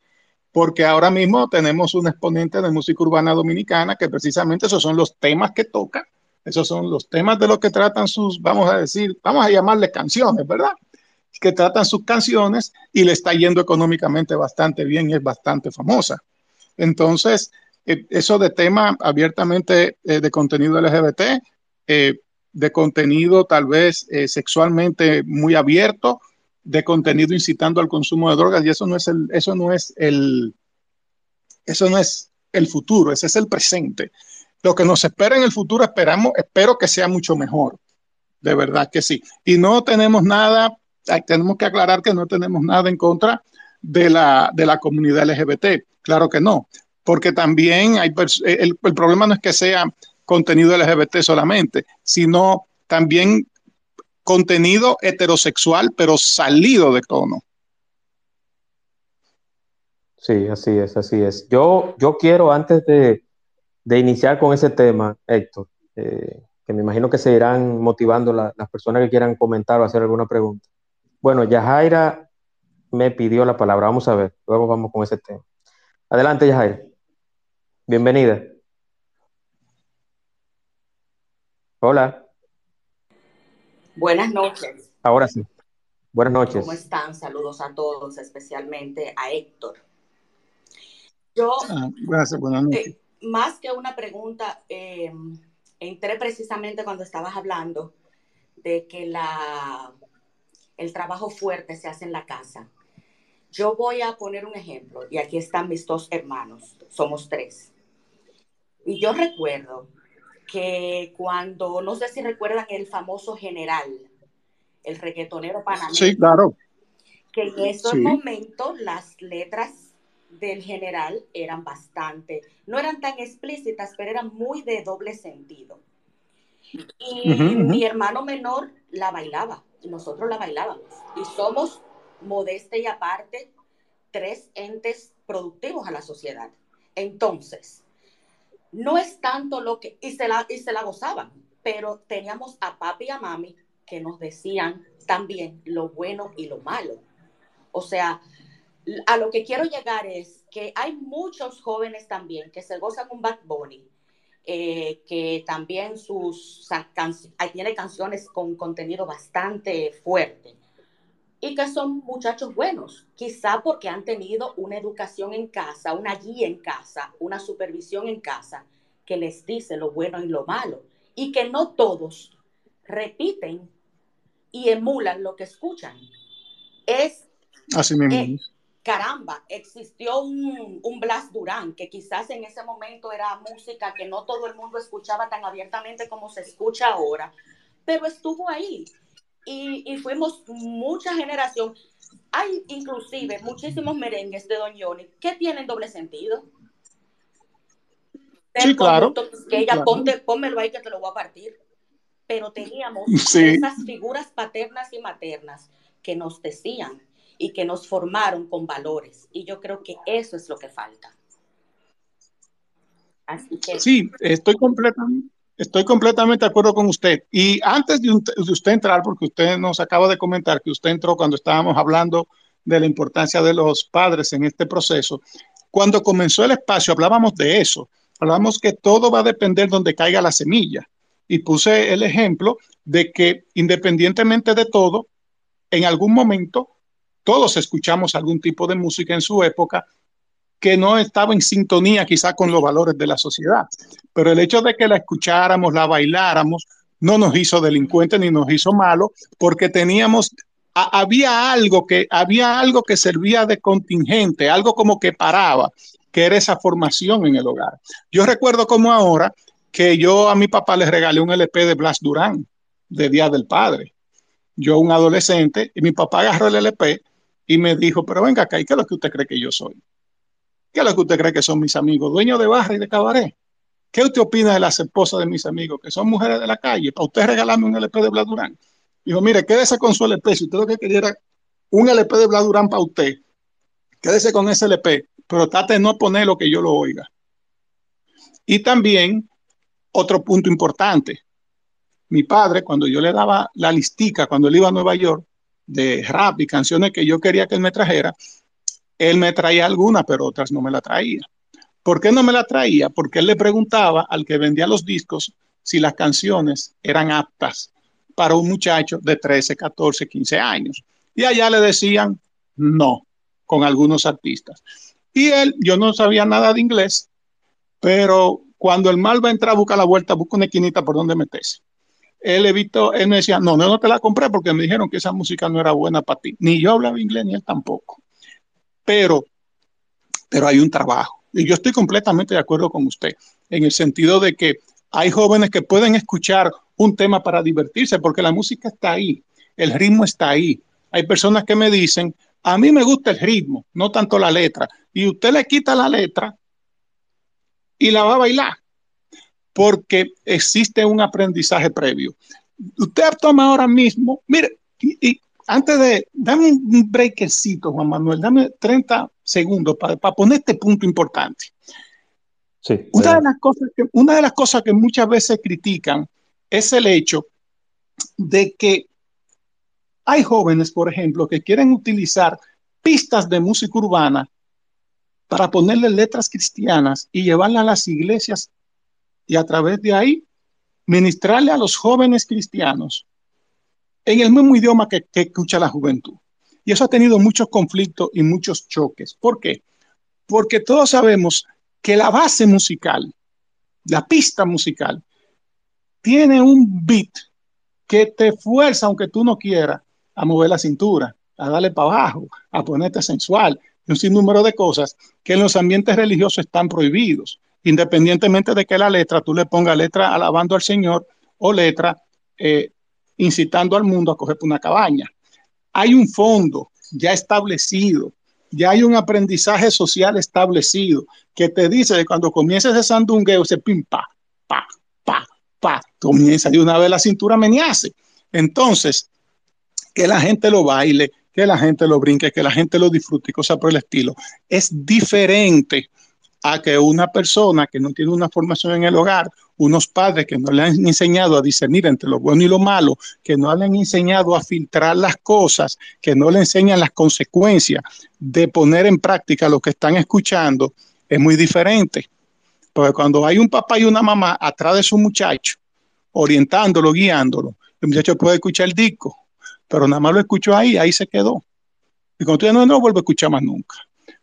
porque ahora mismo tenemos un exponente de música urbana dominicana que precisamente esos son los temas que toca, esos son los temas de los que tratan sus, vamos a decir, vamos a llamarle canciones, ¿verdad? que tratan sus canciones y le está yendo económicamente bastante bien y es bastante famosa. Entonces, eh, eso de tema abiertamente eh, de contenido LGBT, eh, de contenido tal vez sexualmente muy abierto, de contenido incitando al consumo de drogas, y eso no es el, eso no es el, eso no es el futuro, ese es el presente. Lo que nos espera en el futuro, esperamos, espero que sea mucho mejor. De verdad que sí. Y no tenemos nada tenemos que aclarar que no tenemos nada en contra de la, de la comunidad LGBT. Claro que no, porque también hay el, el problema no es que sea contenido LGBT solamente, sino también contenido heterosexual, pero salido de tono. Sí, así es, así es. Yo, yo quiero, antes de, de iniciar con ese tema, Héctor, eh, que me imagino que se irán motivando las personas que quieran comentar o hacer alguna pregunta. Bueno, Yajaira me pidió la palabra. Vamos a ver, luego vamos con ese tema. Adelante, Yajaira. Bienvenida. Hola. Buenas noches. Ahora sí. Buenas noches. ¿Cómo están? Saludos a todos, especialmente a Héctor. Yo, ah, gracias, buenas noches. Eh, más que una pregunta, eh, entré precisamente cuando estabas hablando de que la el trabajo fuerte se hace en la casa. Yo voy a poner un ejemplo, y aquí están mis dos hermanos, somos tres. Y yo recuerdo que cuando, no sé si recuerdan el famoso general, el reggaetonero panameño. Sí, claro. Que en esos momentos las letras del general eran bastante, no eran tan explícitas, pero eran muy de doble sentido. Y mi hermano menor la bailaba nosotros la bailábamos. Y somos, modesta y aparte, tres entes productivos a la sociedad. Entonces, no es tanto lo que, y se la, y se la gozaban, pero teníamos a papi y a mami que nos decían también lo bueno y lo malo. O sea, a lo que quiero llegar es que hay muchos jóvenes también que se gozan un Bad Bunny, eh, que también sus tiene canciones con contenido bastante fuerte y que son muchachos buenos, quizá porque han tenido una educación en casa, una guía en casa, una supervisión en casa que les dice lo bueno y lo malo y que no todos repiten y emulan lo que escuchan. Es Así mismo caramba, existió un, un, Blas Durán, que quizás en ese momento era música que no todo el mundo escuchaba tan abiertamente como se escucha ahora, pero estuvo ahí. Y, y fuimos mucha generación. Hay inclusive muchísimos merengues de Don Johnny que tienen doble sentido. Sí, claro. Que ella, ponte, pónmelo ahí que te lo voy a partir. Pero teníamos esas figuras paternas y maternas que nos decían, y que nos formaron con valores. Y yo creo que eso es lo que falta. Así que... Sí, estoy completamente, estoy completamente de acuerdo con usted. Y antes de, usted entrar, porque usted nos acaba de comentar que usted entró cuando estábamos hablando de la importancia de los padres en este proceso, cuando comenzó el espacio hablábamos de eso, hablábamos que todo va a depender donde caiga la semilla. Y puse el ejemplo de que independientemente de todo, en algún momento todos escuchamos algún tipo de música en su época que no estaba en sintonía quizá con los valores de la sociedad. Pero el hecho de que la escucháramos, la bailáramos, no nos hizo delincuentes ni nos hizo malos, porque teníamos, había algo que, había algo que servía de contingente, algo como que paraba, que era esa formación en el hogar. Yo recuerdo como ahora que yo a mi papá le regalé un LP de Blas Durán, de Día del Padre. Yo, un adolescente, y mi papá agarró el LP y me dijo, pero venga acá, ¿y qué es lo que usted cree que yo soy? ¿Qué es lo que usted cree que son mis amigos? Dueños de barra y de cabaret. ¿Qué usted opina de las esposas de mis amigos, que son mujeres de la calle? Para usted regalarme un LP de Blas Durán. Dijo, mire, quédese con su LP. Si usted lo que quería un LP de Blas Durán para usted, quédese con ese LP, pero trate de no poner lo que yo lo oiga. Y también, otro punto importante. Mi padre, cuando yo le daba la listica, cuando él iba a Nueva York, de rap y canciones que yo quería que él me trajera, él me traía algunas, pero otras no me la traía. ¿Por qué no me la traía? Porque él le preguntaba al que vendía los discos si las canciones eran aptas para un muchacho de 13, 14, 15 años. Y allá le decían no, con algunos artistas. Y él, yo no sabía nada de inglés, pero cuando el mal va a entrar, busca la vuelta, busca una esquinita por donde meterse. Él evitó, él me decía, no, no, no te la compré porque me dijeron que esa música no era buena para ti. Ni yo hablaba inglés, ni él tampoco. Pero, pero hay un trabajo y yo estoy completamente de acuerdo con usted, en el sentido de que hay jóvenes que pueden escuchar un tema para divertirse, porque la música está ahí, el ritmo está ahí. Hay personas que me dicen, a mí me gusta el ritmo, no tanto la letra, y usted le quita la letra y la va a bailar, porque existe un aprendizaje previo. Usted toma ahora mismo, mire, y, antes de, dame un breakcito, Juan Manuel, dame 30 segundos para, poner este punto importante. una, de las cosas que, una de las cosas que muchas veces critican es el hecho de que hay jóvenes, por ejemplo, que quieren utilizar pistas de música urbana para ponerle letras cristianas y llevarlas a las iglesias y a través de ahí ministrarle a los jóvenes cristianos en el mismo idioma que, escucha la juventud. Y eso ha tenido muchos conflictos y muchos choques. ¿Por qué? Porque todos sabemos que la base musical, la pista musical, tiene un beat que te fuerza, aunque tú no quieras, a mover la cintura, a darle para abajo, a ponerte sensual, y un sinnúmero de cosas que en los ambientes religiosos están prohibidos, independientemente de que la letra, tú le pongas letra alabando al Señor o letra eh, incitando al mundo a coger una cabaña hay un fondo ya establecido, ya hay un aprendizaje social establecido que te dice que cuando comiences ese sandungueo, se pim, pa, pa, pa, pa, comienza de una vez la cintura menease. Entonces, que la gente lo baile, que la gente lo brinque, que la gente lo disfrute y cosas por el estilo, es diferente a que una persona que no tiene una formación en el hogar, unos padres que no le han enseñado a discernir entre lo bueno y lo malo, que no le han enseñado a filtrar las cosas, que no le enseñan las consecuencias de poner en práctica lo que están escuchando, es muy diferente. Porque cuando hay un papá y una mamá atrás de su muchacho, orientándolo, guiándolo, el muchacho puede escuchar el disco, pero nada más lo escuchó ahí, ahí se quedó. Y cuando tú no, no lo vuelve a escuchar más nunca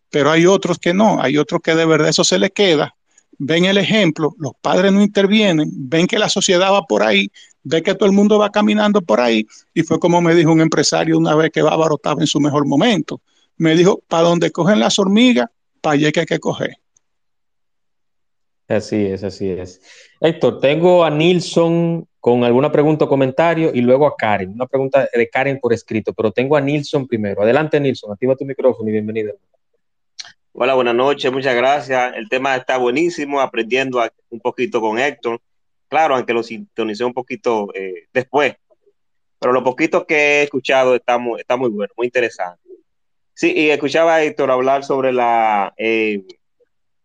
pero hay otros que no, hay otros que de verdad eso se les queda, ven el ejemplo, los padres no intervienen, ven que la sociedad va por ahí, ven que todo el mundo va caminando por ahí, y fue como me dijo un empresario una vez que Bávaro estaba en su mejor momento. Me dijo, para donde cogen las hormigas, para allá que hay que coger. Así es, así es. Héctor, tengo a Nilsson con alguna pregunta o comentario y luego a Karen. Una pregunta de Karen por escrito, pero tengo a Nilsson primero. Adelante, Nilsson, activa tu micrófono y bienvenido. Hola, buenas noches, muchas gracias. El tema está buenísimo, aprendiendo un poquito con Héctor. Claro, aunque lo sintonicé un poquito eh, después, pero lo poquito que he escuchado está muy, está muy bueno, muy interesante. Sí, y escuchaba a Héctor hablar sobre la, eh,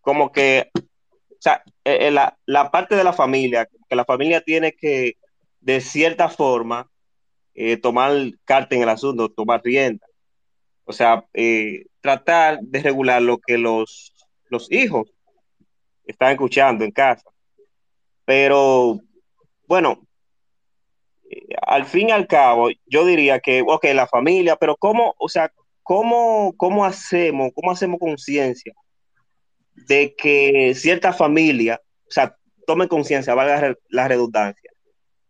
como que, o sea, eh, la, la, parte de la familia, que la familia tiene que, de cierta forma, tomar carta en el asunto, tomar rienda. O sea, eh, tratar de regular lo que los, los hijos están escuchando en casa. Pero, bueno, eh, al fin y al cabo, yo diría que, ok, la familia, pero ¿cómo, o sea, cómo, cómo hacemos, cómo hacemos conciencia de que cierta familia, o sea, tomen conciencia, valga la redundancia,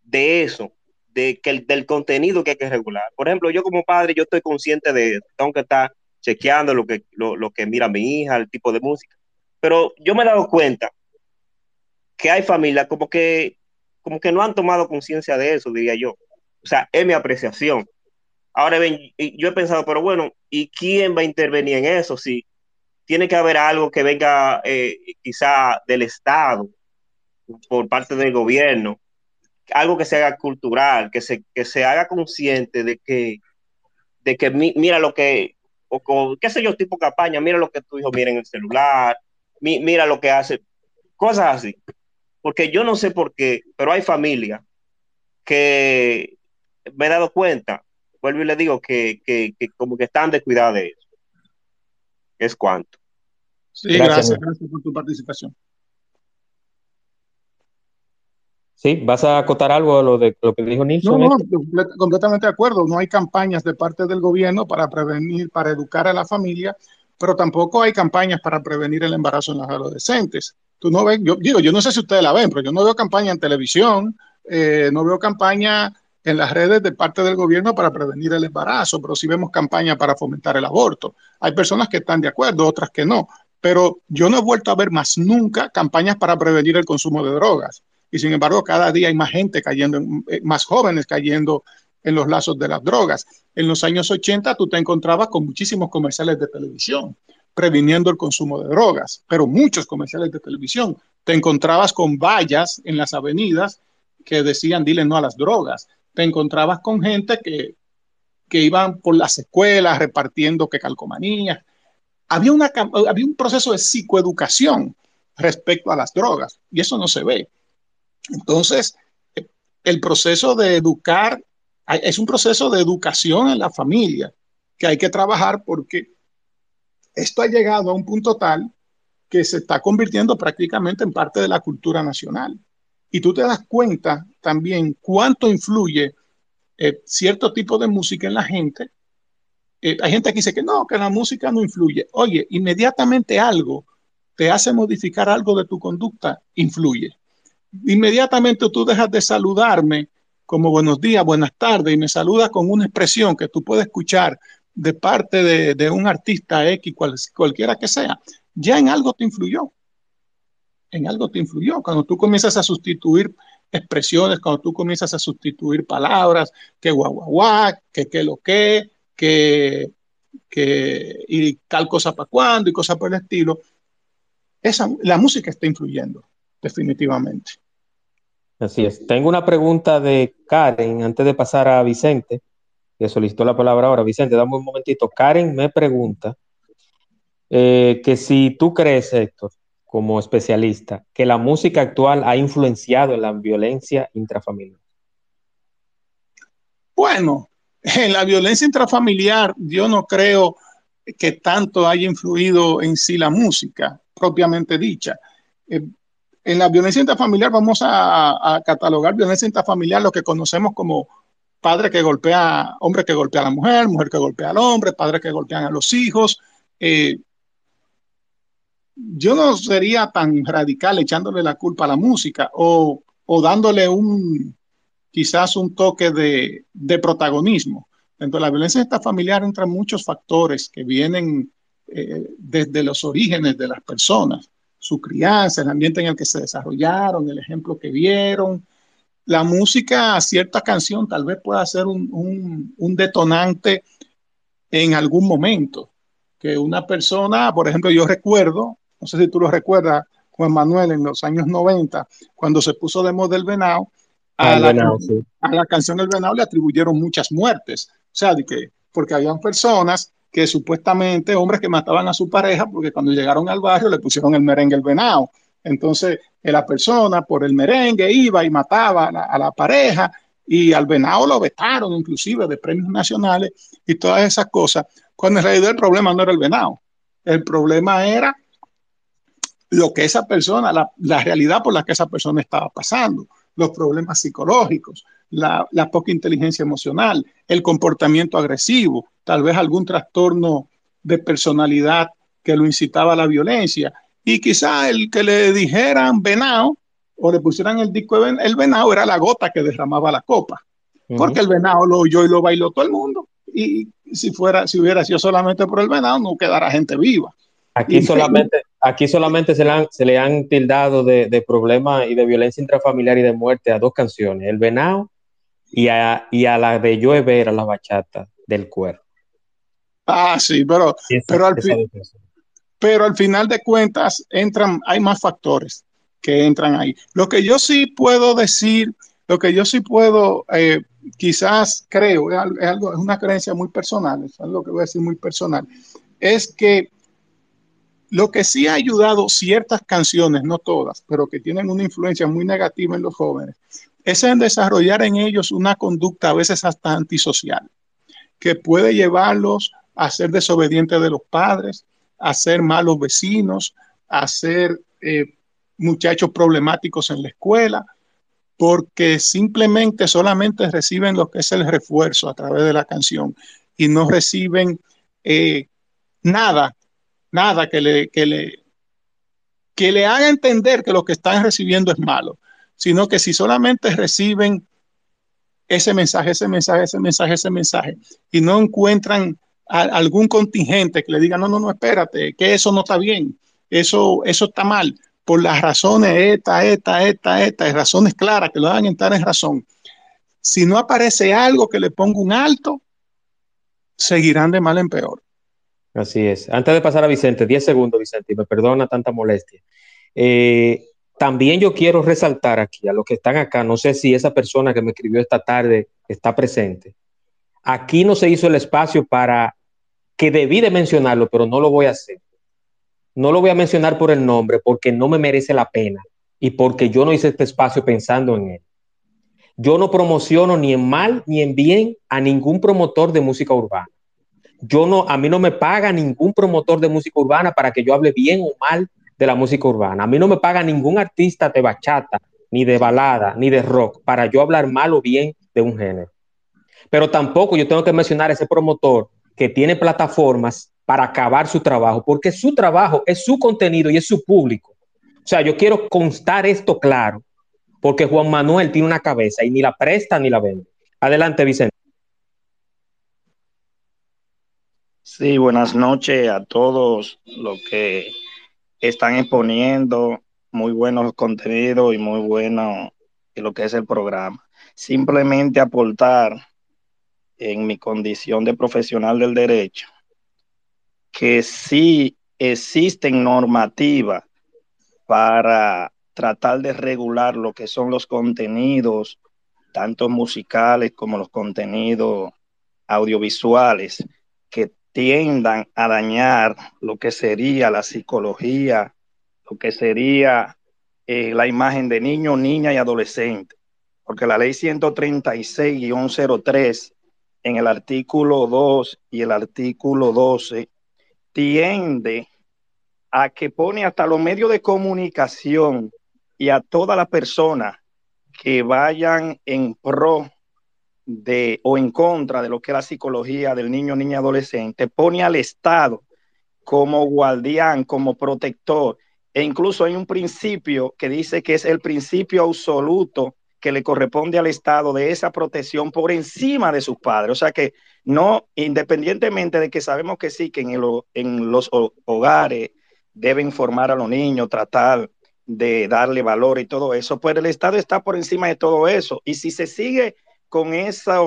de eso, de que el, del contenido que hay que regular. Por ejemplo, yo como padre, yo estoy consciente de, tengo que estar chequeando lo que, lo, que mira mi hija, el tipo de música, pero yo me he dado cuenta que hay familias como que, como que no han tomado conciencia de eso, diría yo. O sea, es mi apreciación. Ahora ven, yo he pensado, pero bueno, ¿y quién va a intervenir en eso? Si tiene que haber algo que venga eh, quizá del Estado, por parte del gobierno, algo que se haga cultural, que se, que se haga consciente de que, de que mira lo que, o, qué sé yo, tipo campaña, mira lo que tu hijo mira en el celular, mira lo que hace, cosas así. Porque yo no sé por qué, pero hay familias que me he dado cuenta, vuelvo y le digo que, que, que como que están descuidados de eso. Es cuanto. Sí, gracias, gracias por tu participación. Sí, ¿vas a acotar algo a lo, de, lo que dijo Nilsson? No, no, completamente de acuerdo. No hay campañas de parte del gobierno para prevenir, para educar a la familia, pero tampoco hay campañas para prevenir el embarazo en los adolescentes. Tú no ves, yo digo, yo no sé si ustedes la ven, pero yo no veo campaña en televisión, eh, no veo campaña en las redes de parte del gobierno para prevenir el embarazo, pero sí vemos campaña para fomentar el aborto. Hay personas que están de acuerdo, otras que no, pero yo no he vuelto a ver más nunca campañas para prevenir el consumo de drogas y sin embargo cada día hay más gente cayendo, eh, más jóvenes cayendo en los lazos de las drogas. En los años 80 tú te encontrabas con muchísimos comerciales de televisión previniendo el consumo de drogas, pero muchos comerciales de televisión. Te encontrabas con vallas en las avenidas que decían dile no a las drogas. Te encontrabas con gente que, que iban por las escuelas repartiendo que calcomanías. Había, una, había un proceso de psicoeducación respecto a las drogas y eso no se ve. Entonces, el proceso de educar es un proceso de educación en la familia que hay que trabajar porque esto ha llegado a un punto tal que se está convirtiendo prácticamente en parte de la cultura nacional. Y tú te das cuenta también cuánto influye eh, cierto tipo de música en la gente. Eh, hay gente que dice que no, que la música no influye. Oye, inmediatamente algo te hace modificar algo de tu conducta, influye inmediatamente tú dejas de saludarme como buenos días, buenas tardes, y me saludas con una expresión que tú puedes escuchar de parte de, un artista X, cualquiera que sea, ya en algo te influyó. En algo te influyó. Cuando tú comienzas a sustituir expresiones, cuando tú comienzas a sustituir palabras, que guau, que que lo que, que, que, y tal cosa para cuándo y cosas por el estilo, esa, la música está influyendo, definitivamente. Así es. Tengo una pregunta de Karen antes de pasar a Vicente, que solicitó la palabra ahora. Vicente, dame un momentito. Karen me pregunta eh, que si tú crees, Héctor, como especialista, que la música actual ha influenciado en la violencia intrafamiliar. Bueno, en la violencia intrafamiliar yo no creo que tanto haya influido en sí la música propiamente dicha. Eh, en la violencia intrafamiliar vamos a, catalogar violencia intrafamiliar lo que conocemos como padre que golpea, hombre que golpea a la mujer, mujer que golpea al hombre, padre que golpean a los hijos. Eh, yo no sería tan radical echándole la culpa a la música o, dándole un quizás un toque de, protagonismo. Dentro de la violencia intrafamiliar entran muchos factores que vienen eh, desde los orígenes de las personas su crianza, el ambiente en el que se desarrollaron, el ejemplo que vieron. La música, cierta canción tal vez pueda ser un, detonante en algún momento. Que una persona, por ejemplo, yo recuerdo, no sé si tú lo recuerdas, Juan Manuel, en los años 90, cuando se puso de moda el venado, a, la, a la canción El Venado le atribuyeron muchas muertes. O sea, de que, porque habían personas que supuestamente hombres que mataban a su pareja porque cuando llegaron al barrio le pusieron el merengue el venado. Entonces, la persona por el merengue iba y mataba a la, pareja y al venado lo vetaron inclusive de premios nacionales y todas esas cosas, cuando en realidad el problema no era el venado, el problema era lo que esa persona, la, la realidad por la que esa persona estaba pasando, los problemas psicológicos, la, poca inteligencia emocional, el comportamiento agresivo, tal vez algún trastorno de personalidad que lo incitaba a la violencia. y quizá el que le dijeran venado o le pusieran el disco de el venado era la gota que derramaba la copa, porque el venado lo oyó y lo bailó todo el mundo. Y si fuera, si hubiera sido solamente por el venado, no quedara gente viva. Aquí solamente, aquí solamente se le han, se le han tildado de, de problemas y de violencia intrafamiliar y de muerte a dos canciones, el venado y a, y a la de Joe a la bachata del cuerpo. Ah, sí, pero, pero, al pero al final de cuentas entran, hay más factores que entran ahí. Lo que yo sí puedo decir, lo que yo sí puedo, eh, quizás creo, es algo, es una creencia muy personal, es algo que voy a decir muy personal, es que lo que sí ha ayudado ciertas canciones, no todas, pero que tienen una influencia muy negativa en los jóvenes, es en desarrollar en ellos una conducta a veces hasta antisocial, que puede llevarlos a ser desobedientes de los padres, a ser malos vecinos, a ser eh, muchachos problemáticos en la escuela, porque simplemente solamente reciben lo que es el refuerzo a través de la canción y no reciben eh, nada nada que le, que le, que le haga entender que lo que están recibiendo es malo, sino que si solamente reciben ese mensaje, ese mensaje, ese mensaje, ese mensaje, y no encuentran algún contingente que le diga, no, no, no, espérate, que eso no está bien, eso, eso está mal, por las razones esta, esta, esta, esta, razones claras que lo hagan entrar en razón. Si no aparece algo que le ponga un alto, seguirán de mal en peor. Así es. Antes de pasar a Vicente, 10 segundos, Vicente, y me perdona tanta molestia. Eh, también yo quiero resaltar aquí a los que están acá, no sé si esa persona que me escribió esta tarde está presente. Aquí no se hizo el espacio para que debí de mencionarlo, pero no lo voy a hacer. No lo voy a mencionar por el nombre porque no me merece la pena y porque yo no hice este espacio pensando en él. Yo no promociono ni en mal ni en bien a ningún promotor de música urbana yo no, a mí no me paga ningún promotor de música urbana para que yo hable bien o mal de la música urbana. A mí no me paga ningún artista de bachata, ni de balada, ni de rock para yo hablar mal o bien de un género. Pero tampoco yo tengo que mencionar a ese promotor que tiene plataformas para acabar su trabajo, porque su trabajo es su contenido y es su público. O sea, yo quiero constar esto claro, porque Juan Manuel tiene una cabeza y ni la presta ni la vende. Adelante, Vicente. Sí, buenas noches a todos los que están exponiendo muy buenos contenidos y muy bueno en lo que es el programa. Simplemente aportar en mi condición de profesional del derecho que sí existen normativas para tratar de regular lo que son los contenidos, tanto musicales como los contenidos audiovisuales, tiendan a dañar lo que sería la psicología, lo que sería eh, la imagen de niño, niña y adolescente. Porque la ley 136-03 en el artículo 2 y el artículo 12 tiende a que pone hasta los medios de comunicación y a todas las personas que vayan en pro de o en contra de lo que es la psicología del niño, niña, adolescente, pone al Estado como guardián, como protector, e incluso hay un principio que dice que es el principio absoluto que le corresponde al Estado de esa protección por encima de sus padres. O sea que no, independientemente de que sabemos que sí, que en, en los hogares deben formar a los niños, tratar de darle valor y todo eso, pues el Estado está por encima de todo eso. Y si se sigue con esa,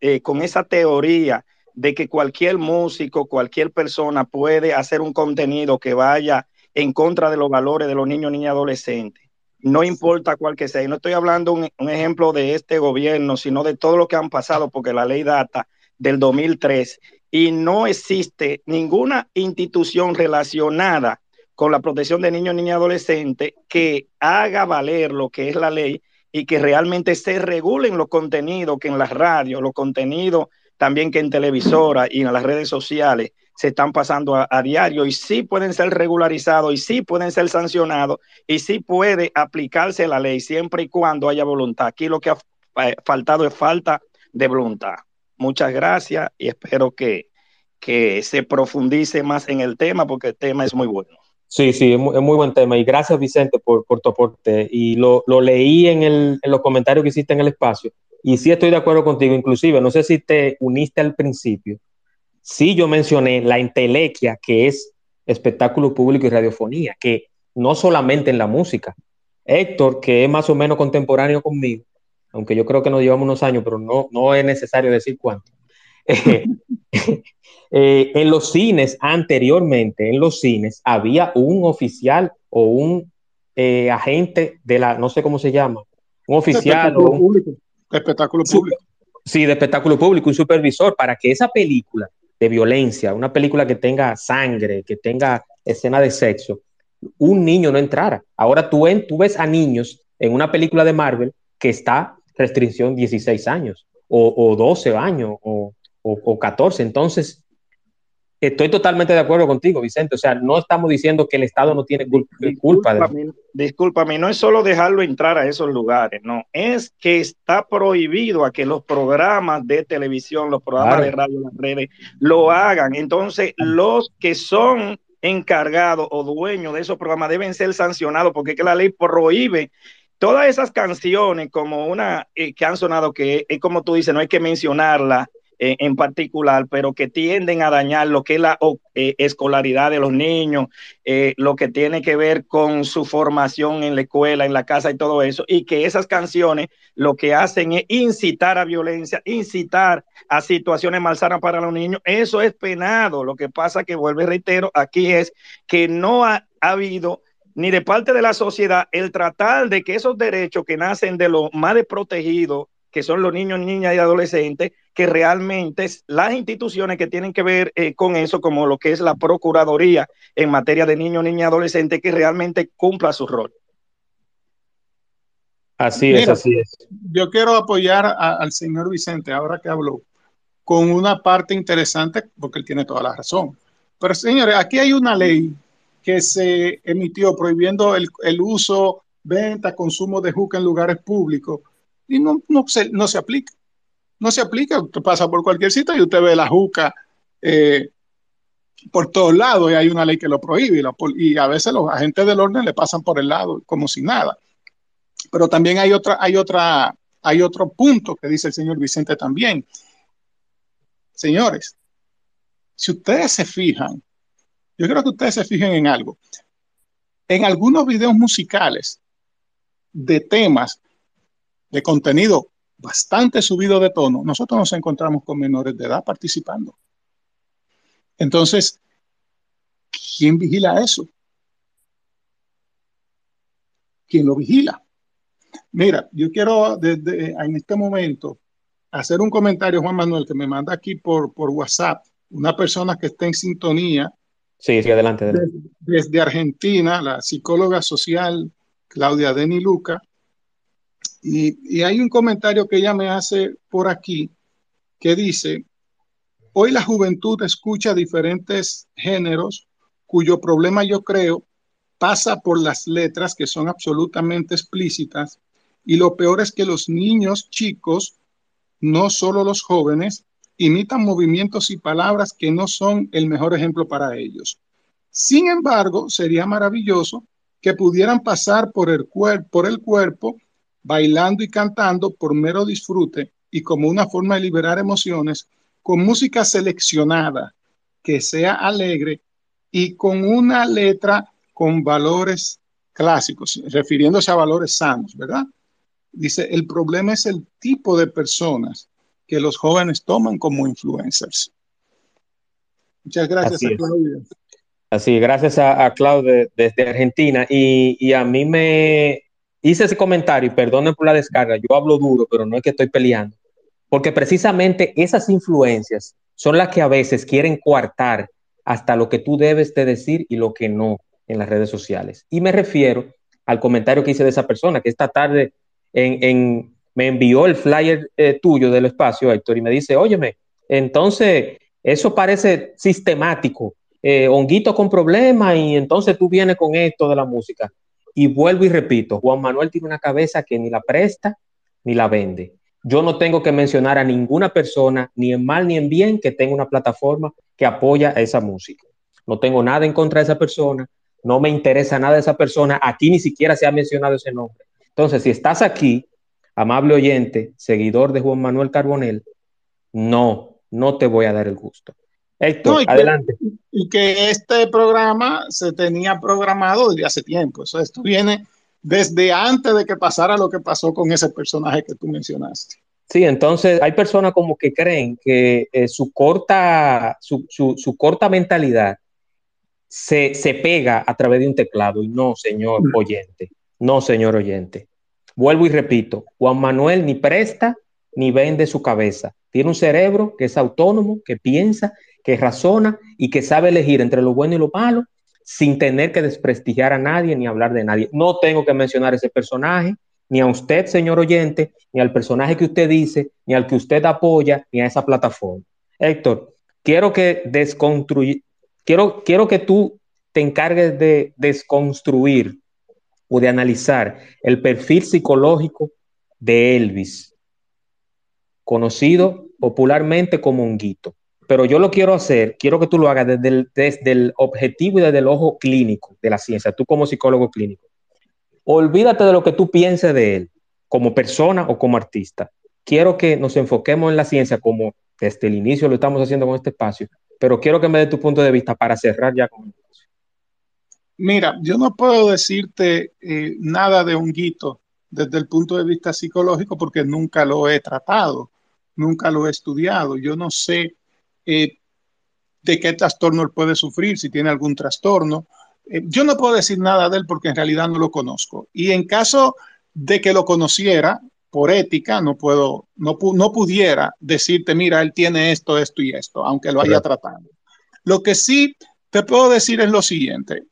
eh, con esa teoría de que cualquier músico, cualquier persona puede hacer un contenido que vaya en contra de los valores de los niños, niñas, adolescentes. No importa cuál que sea. Y no estoy hablando un, un ejemplo de este gobierno, sino de todo lo que han pasado, porque la ley data del 2003 y no existe ninguna institución relacionada con la protección de niños, niñas, adolescentes que haga valer lo que es la ley y que realmente se regulen los contenidos que en las radios, los contenidos también que en televisora y en las redes sociales se están pasando a, diario y sí pueden ser regularizados y sí pueden ser sancionados y sí puede aplicarse la ley siempre y cuando haya voluntad. Aquí lo que ha faltado es falta de voluntad. Muchas gracias y espero que, que se profundice más en el tema porque el tema es muy bueno. Sí, sí, es muy, buen tema. Y gracias, Vicente, por, por tu aporte. Y lo, leí en, el, en los comentarios que hiciste en el espacio. Y sí estoy de acuerdo contigo. Inclusive, no sé si te uniste al principio. Sí, yo mencioné la intelequia, que es espectáculo público y radiofonía, que no solamente en la música. Héctor, que es más o menos contemporáneo conmigo, aunque yo creo que nos llevamos unos años, pero no, no es necesario decir cuánto. Eh, en los cines, anteriormente, en los cines, había un oficial o un eh, agente de la, no sé cómo se llama, un oficial o un, público. espectáculo público. Sí, de espectáculo público, un supervisor, para que esa película de violencia, una película que tenga sangre, que tenga escena de sexo, un niño no entrara. Ahora tú, en, tú ves a niños en una película de Marvel que está restricción 16 años o, o 12 años o, o, 14. Entonces, estoy totalmente de acuerdo contigo, Vicente. O sea, no estamos diciendo que el Estado no tiene culpa. Discúlpame, no es solo dejarlo entrar a esos lugares, no, es que está prohibido a que los programas de televisión, los programas de radio, las redes, lo hagan. Entonces, los que son encargados o dueños de esos programas deben ser sancionados porque que la ley prohíbe todas esas canciones como una eh, que han sonado que es como tú dices, no hay que mencionarla en particular, pero que tienden a dañar lo que es la eh, escolaridad de los niños, eh, lo que tiene que ver con su formación en la escuela, en la casa y todo eso, y que esas canciones lo que hacen es incitar a violencia, incitar a situaciones malsanas para los niños. Eso es penado. Lo que pasa que, vuelve, reitero, aquí es que no ha, ha habido ni de parte de la sociedad el tratar de que esos derechos que nacen de los más desprotegidos que son los niños, niñas y adolescentes, que realmente las instituciones que tienen que ver eh, con eso, como lo que es la Procuraduría en materia de niños, niñas y adolescentes, que realmente cumpla su rol. Así es, así es. Yo quiero apoyar al señor Vicente, ahora que habló, con una parte interesante, porque él tiene toda la razón. Pero señores, aquí hay una ley que se emitió prohibiendo el, el uso, venta, consumo de juca en lugares públicos y no, no, se, no se aplica. No se aplica, usted pasa por cualquier sitio y usted ve la juca eh, por todos lados y hay una ley que lo prohíbe y, a veces los agentes del orden le pasan por el lado como si nada. Pero también hay otra, hay otra, hay otro punto que dice el señor Vicente también. Señores, si ustedes se fijan, yo creo que ustedes se fijen en algo. En algunos videos musicales de temas de contenido bastante subido de tono, nosotros nos encontramos con menores de edad participando. Entonces, ¿quién vigila eso? ¿Quién lo vigila? Mira, yo quiero desde en este momento hacer un comentario, Juan Manuel, que me manda aquí por, por WhatsApp, una persona que está en sintonía. Sí, sí, adelante. Desde, Argentina, la psicóloga social Claudia Deni Luca, y, hay un comentario que ella me hace por aquí que dice, hoy la juventud escucha diferentes géneros cuyo problema yo creo pasa por las letras que son absolutamente explícitas y lo peor es que los niños chicos, no solo los jóvenes, imitan movimientos y palabras que no son el mejor ejemplo para ellos. Sin embargo, sería maravilloso que pudieran pasar por el, por el cuerpo bailando y cantando por mero disfrute y como una forma de liberar emociones, con música seleccionada que sea alegre y con una letra con valores clásicos, refiriéndose a valores sanos, ¿verdad? Dice, el problema es el tipo de personas que los jóvenes toman como influencers. Muchas gracias Así a Claudia. Así, gracias a, Claudia desde Argentina. y, a mí me, hice ese comentario y perdonen por la descarga, yo hablo duro, pero no es que estoy peleando, porque precisamente esas influencias son las que a veces quieren coartar hasta lo que tú debes de decir y lo que no en las redes sociales. Y me refiero al comentario que hice de esa persona que esta tarde me envió el flyer eh, tuyo del espacio, Héctor, y me dice, óyeme, entonces eso parece sistemático, eh, honguito con problemas y entonces tú vienes con esto de la música. Y vuelvo y repito, Juan Manuel tiene una cabeza que ni la presta ni la vende. Yo no tengo que mencionar a ninguna persona, ni en mal ni en bien, que tenga una plataforma que apoya a esa música. No tengo nada en contra de esa persona, no me interesa nada de esa persona, aquí ni siquiera se ha mencionado ese nombre. Entonces, si estás aquí, amable oyente, seguidor de Juan Manuel Carbonel, no, no te voy a dar el gusto. Héctor, adelante. y que este programa se tenía programado desde hace tiempo. Eso, esto viene desde antes de que pasara lo que pasó con ese personaje que tú mencionaste. Sí, entonces hay personas como que creen que eh, su, corta, su, su, corta mentalidad se, se, pega a través de un teclado y no, señor oyente, no, señor oyente. Vuelvo y repito, Juan Manuel ni presta ni vende su cabeza. Tiene un cerebro que es autónomo, que piensa, que razona y que sabe elegir entre lo bueno y lo malo sin tener que desprestigiar a nadie ni hablar de nadie. No tengo que mencionar ese personaje, ni a usted, señor oyente, ni al personaje que usted dice, ni al que usted apoya, ni a esa plataforma. Héctor, quiero que quiero, quiero que tú te encargues de desconstruir o de analizar el perfil psicológico de Elvis, conocido popularmente como Honguito. Pero yo lo quiero hacer, quiero que tú lo hagas desde el, desde el objetivo y desde el ojo clínico de la ciencia, tú como psicólogo clínico. Olvídate de lo que tú pienses de él, como persona o como artista. Quiero que nos enfoquemos en la ciencia como desde el inicio lo estamos haciendo con este espacio, pero quiero que me dé tu punto de vista para cerrar ya con el. Mira, yo no puedo decirte eh, nada de un guito desde el punto de vista psicológico porque nunca lo he tratado, nunca lo he estudiado. Yo no sé eh, de qué trastorno él puede sufrir, si tiene algún trastorno. Eh, yo no puedo decir nada de él porque en realidad no lo conozco. Y en caso de que lo conociera, por ética, no puedo, no, no pudiera decirte, mira, él tiene esto, esto y esto, aunque lo haya tratado. Lo que sí te puedo decir es lo siguiente.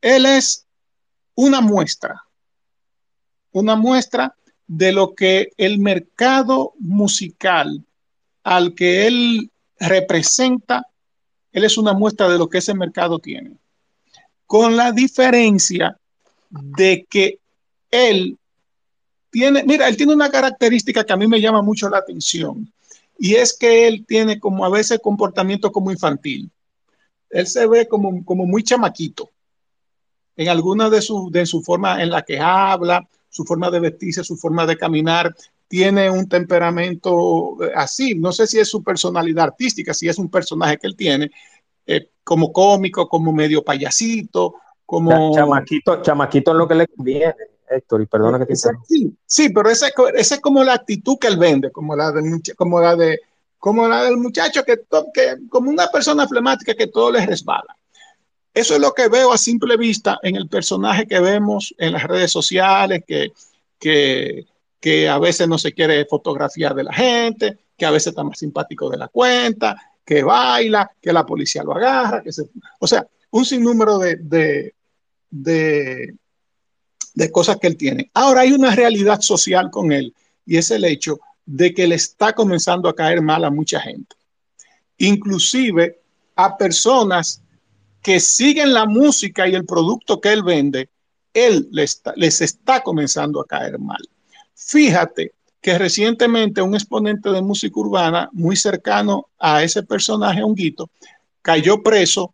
Él es una muestra, una muestra de lo que el mercado musical al que él representa, él es una muestra de lo que ese mercado tiene. Con la diferencia de que él tiene, mira, él tiene una característica que a mí me llama mucho la atención y es que él tiene como a veces comportamiento como infantil. Él se ve como, como muy chamaquito en alguna de su, de su forma en la que habla, su forma de vestirse, su forma de caminar, tiene un temperamento eh, así. No sé si es su personalidad artística, si es un personaje que él tiene, eh, como cómico, como medio payasito, como... Chamaquito, chamaquito es lo que le conviene, Héctor, y perdona que te sí, sí, pero esa, es como la actitud que él vende, como la, de, como la, de, como la del muchacho, que, que como una persona flemática que todo le resbala. Eso es lo que veo a simple vista en el personaje que vemos en las redes sociales, que, que, a veces no se quiere fotografiar de la gente, que a veces está más simpático de la cuenta, que baila, que la policía lo agarra, que se, o sea, un sinnúmero de, de, de, de cosas que él tiene. Ahora hay una realidad social con él y es el hecho de que le está comenzando a caer mal a mucha gente, inclusive a personas que siguen la música y el producto que él vende, él les les está comenzando a caer mal. Fíjate que recientemente un exponente de música urbana muy cercano a ese personaje, Honguito, cayó preso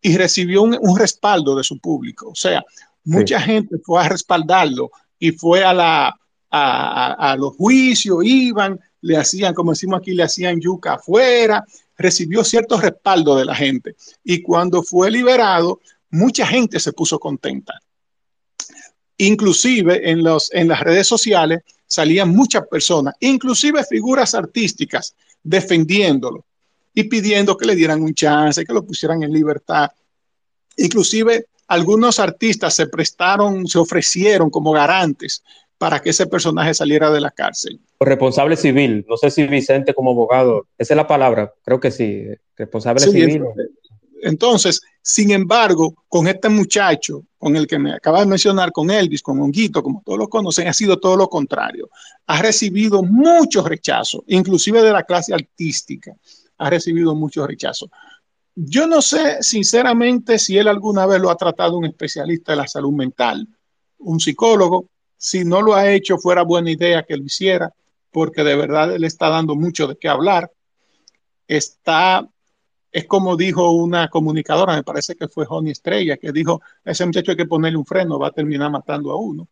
y recibió un, respaldo de su público. O sea, mucha gente fue a respaldarlo y fue a, la, a, a, los juicios, iban, le hacían, como decimos aquí, le hacían yuca afuera, recibió cierto respaldo de la gente. Y cuando fue liberado, mucha gente se puso contenta. Inclusive en, los, en las redes sociales salían muchas personas, inclusive figuras artísticas, defendiéndolo y pidiendo que le dieran un chance, que lo pusieran en libertad. Inclusive algunos artistas se prestaron, se ofrecieron como garantes para que ese personaje saliera de la cárcel. Responsable civil, no sé si Vicente como abogado, esa es la palabra, creo que sí, responsable civil. Entonces, sin embargo, con este muchacho, con el que me acaba de mencionar, con Elvis, con Honguito, como todos lo conocen, ha sido todo lo contrario. Ha recibido muchos rechazos, inclusive de la clase artística, ha recibido muchos rechazos. Yo no sé, sinceramente, si él alguna vez lo ha tratado un especialista de la salud mental, un psicólogo, si no lo ha hecho, fuera buena idea que lo hiciera, porque de verdad le está dando mucho de qué hablar. Está es como dijo una comunicadora, me parece que fue Joni Estrella, que dijo, ese muchacho hay que ponerle un freno, va a terminar matando a uno.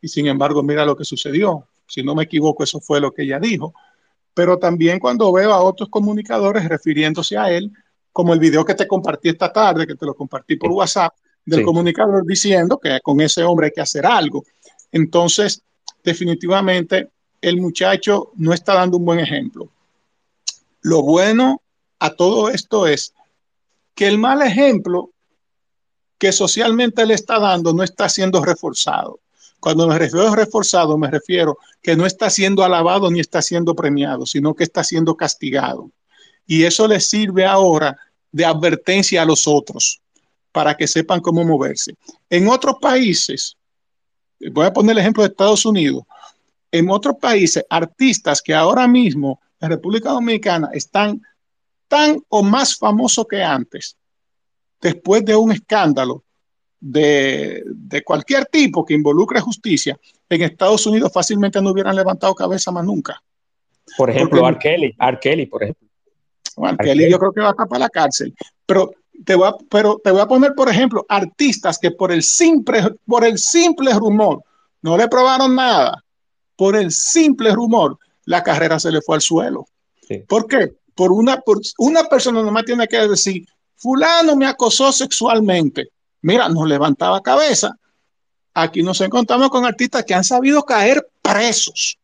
Y sin embargo, mira lo que sucedió. Si no me equivoco, eso fue lo que ella dijo. Pero también cuando veo a otros comunicadores refiriéndose a él, como el video que te compartí esta tarde, que te lo compartí por WhatsApp, del comunicador diciendo que con ese hombre hay que hacer algo. Entonces, definitivamente, el muchacho no está dando un buen ejemplo. Lo bueno a todo esto es que el mal ejemplo que socialmente le está dando no está siendo reforzado. Cuando me refiero a reforzado, me refiero que no está siendo alabado ni está siendo premiado, sino que está siendo castigado. Y eso le sirve ahora de advertencia a los otros para que sepan cómo moverse. En otros países, voy a poner el ejemplo de Estados Unidos, en otros países, artistas que ahora mismo en República Dominicana están tan o más famosos que antes, después de un escándalo de, cualquier tipo que involucre justicia, en Estados Unidos fácilmente no hubieran levantado cabeza más nunca. Por ejemplo, Arkeli, Kelly, por ejemplo. Arkeli yo creo que va a estar para la cárcel. Pero te, voy a, pero te voy a poner, por ejemplo, artistas que por el simple, por el simple rumor no le probaron nada. Por el simple rumor, la carrera se le fue al suelo. ¿Por qué? Por una, por una persona nomás tiene que decir, fulano me acosó sexualmente. Mira, nos levantaba cabeza. Aquí nos encontramos con artistas que han sabido caer presos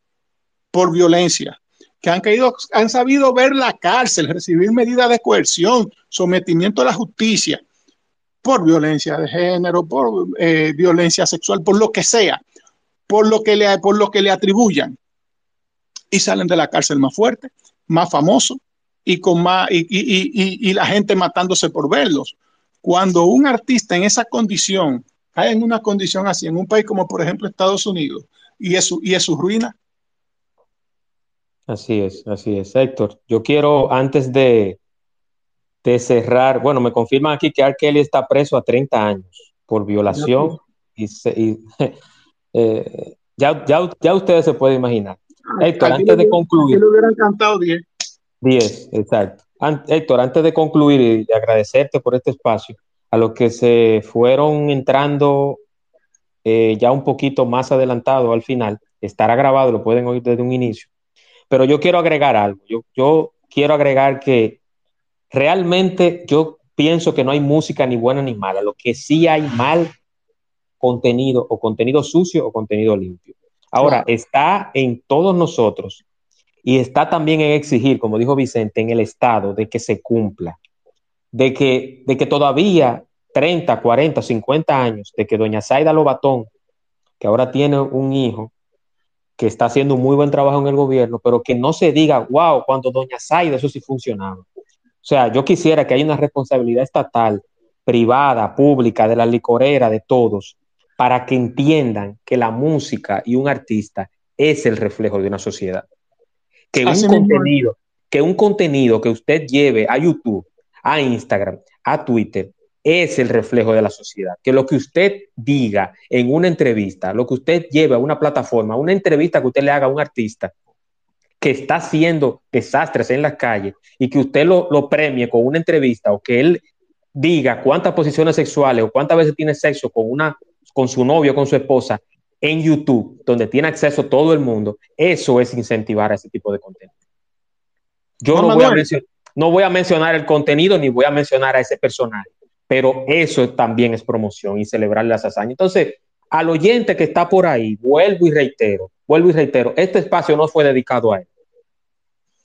por violencia, que han, caído, han sabido ver la cárcel, recibir medidas de coerción, sometimiento a la justicia por violencia de género, por eh, violencia sexual, por lo que sea, por lo que, le, por lo que le atribuyan. Y salen de la cárcel más fuerte, más famoso y, con más, y, y, y la gente matándose por verlos. Cuando un artista en esa condición cae en una condición así, en un país como por ejemplo Estados Unidos, y es su, y es su ruina. Así es, así es. Héctor, yo quiero antes de, de cerrar, bueno, me confirman aquí que R. Kelly está preso a 30 años por violación y, eh, ya, ya, ya, ustedes se pueden imaginar. Ah, Héctor, antes de concluir. le hubieran cantado 10. 10, exacto. Héctor, antes de concluir y agradecerte por este espacio, a los que se fueron entrando eh, ya un poquito más adelantado al final, estará grabado, lo pueden oír desde un inicio. Pero yo quiero agregar algo. Yo, yo quiero agregar que realmente yo pienso que no hay música ni buena ni mala. Lo que sí hay mal contenido o contenido sucio o contenido limpio. Ahora, está en todos nosotros y está también en exigir, como dijo Vicente, en el Estado de que se cumpla, de que, de que todavía 30, 40, 50 años, de que doña Zaida Lobatón, que ahora tiene un hijo, que está haciendo un muy buen trabajo en el gobierno, pero que no se diga, wow, cuando doña Zaida eso sí funcionaba. O sea, yo quisiera que haya una responsabilidad estatal, privada, pública, de la licorera, de todos, para que entiendan que la música y un artista es el reflejo de una sociedad que un contenido, que un contenido que usted lleve a YouTube, a Instagram, a Twitter, es el reflejo de la sociedad. Que lo que usted diga en una entrevista, lo que usted lleve a una plataforma, una entrevista que usted le haga a un artista que está haciendo desastres en las calles y que usted lo, lo premie con una entrevista o que él diga cuántas posiciones sexuales o cuántas veces tiene sexo con una con su novio, con su esposa, en YouTube, donde tiene acceso todo el mundo, eso es incentivar a ese tipo de contenido. Yo no, voy, a mencionar el contenido ni voy a mencionar a ese personaje, pero eso también es promoción y celebrar las hazañas. Entonces, al oyente que está por ahí, vuelvo y reitero, vuelvo y reitero, este espacio no fue dedicado a él.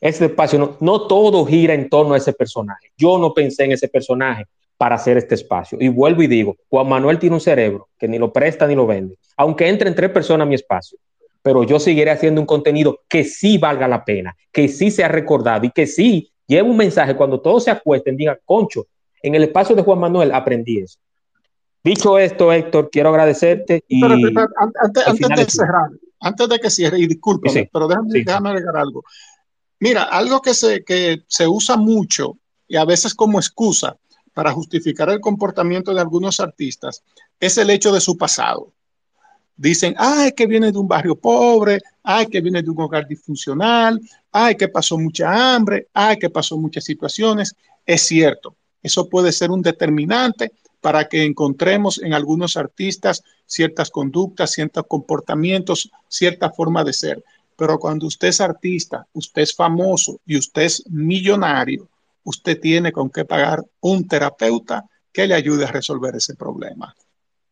Este espacio no, no todo gira en torno a ese personaje. Yo no pensé en ese personaje para hacer este espacio. Y vuelvo y digo, Juan Manuel tiene un cerebro que ni lo presta ni lo vende, aunque entren tres personas a mi espacio, pero yo seguiré haciendo un contenido que sí valga la pena, que sí sea recordado y que sí lleve un mensaje cuando todos se acuesten, diga, concho, en el espacio de Juan Manuel aprendí eso. Dicho esto, Héctor, quiero agradecerte y... antes, de cerrar, antes de que cierre, y discúlpame, pero déjame, déjame agregar algo. Mira, algo que se, que se usa mucho y a veces como excusa para justificar el comportamiento de algunos artistas es el hecho de su pasado. dicen, ay, que viene de un barrio pobre, ay, que viene de un hogar disfuncional, ay, que pasó mucha hambre, ay, que pasó muchas situaciones. Es cierto, eso puede ser un determinante para que encontremos en algunos artistas ciertas conductas, ciertos comportamientos, cierta forma de ser. Pero cuando usted es artista, usted es famoso y usted es millonario, usted tiene con qué pagar un terapeuta que le ayude a resolver ese problema.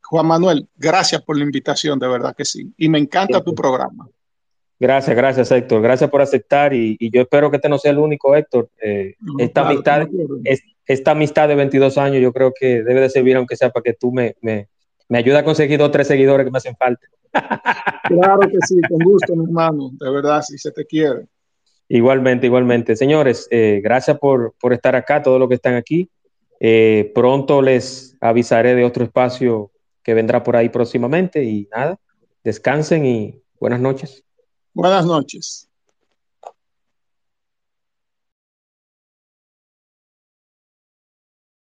Juan Manuel, gracias por la invitación, de verdad que sí. Y me encanta tu programa. Gracias, gracias Héctor. Gracias por aceptar y, yo espero que este no sea el único Héctor. Eh, esta, amistad, esta amistad de 22 años yo creo que debe de servir aunque sea para que tú me, me, me ayudes a conseguir dos o tres seguidores que me hacen falta. Claro que sí, con gusto, mi hermano. De verdad, si se te quiere. Igualmente, igualmente. Señores, eh, gracias por, por, estar acá, todos los que están aquí. Eh, pronto les avisaré de otro espacio que vendrá por ahí próximamente y nada, descansen y buenas noches. Buenas noches.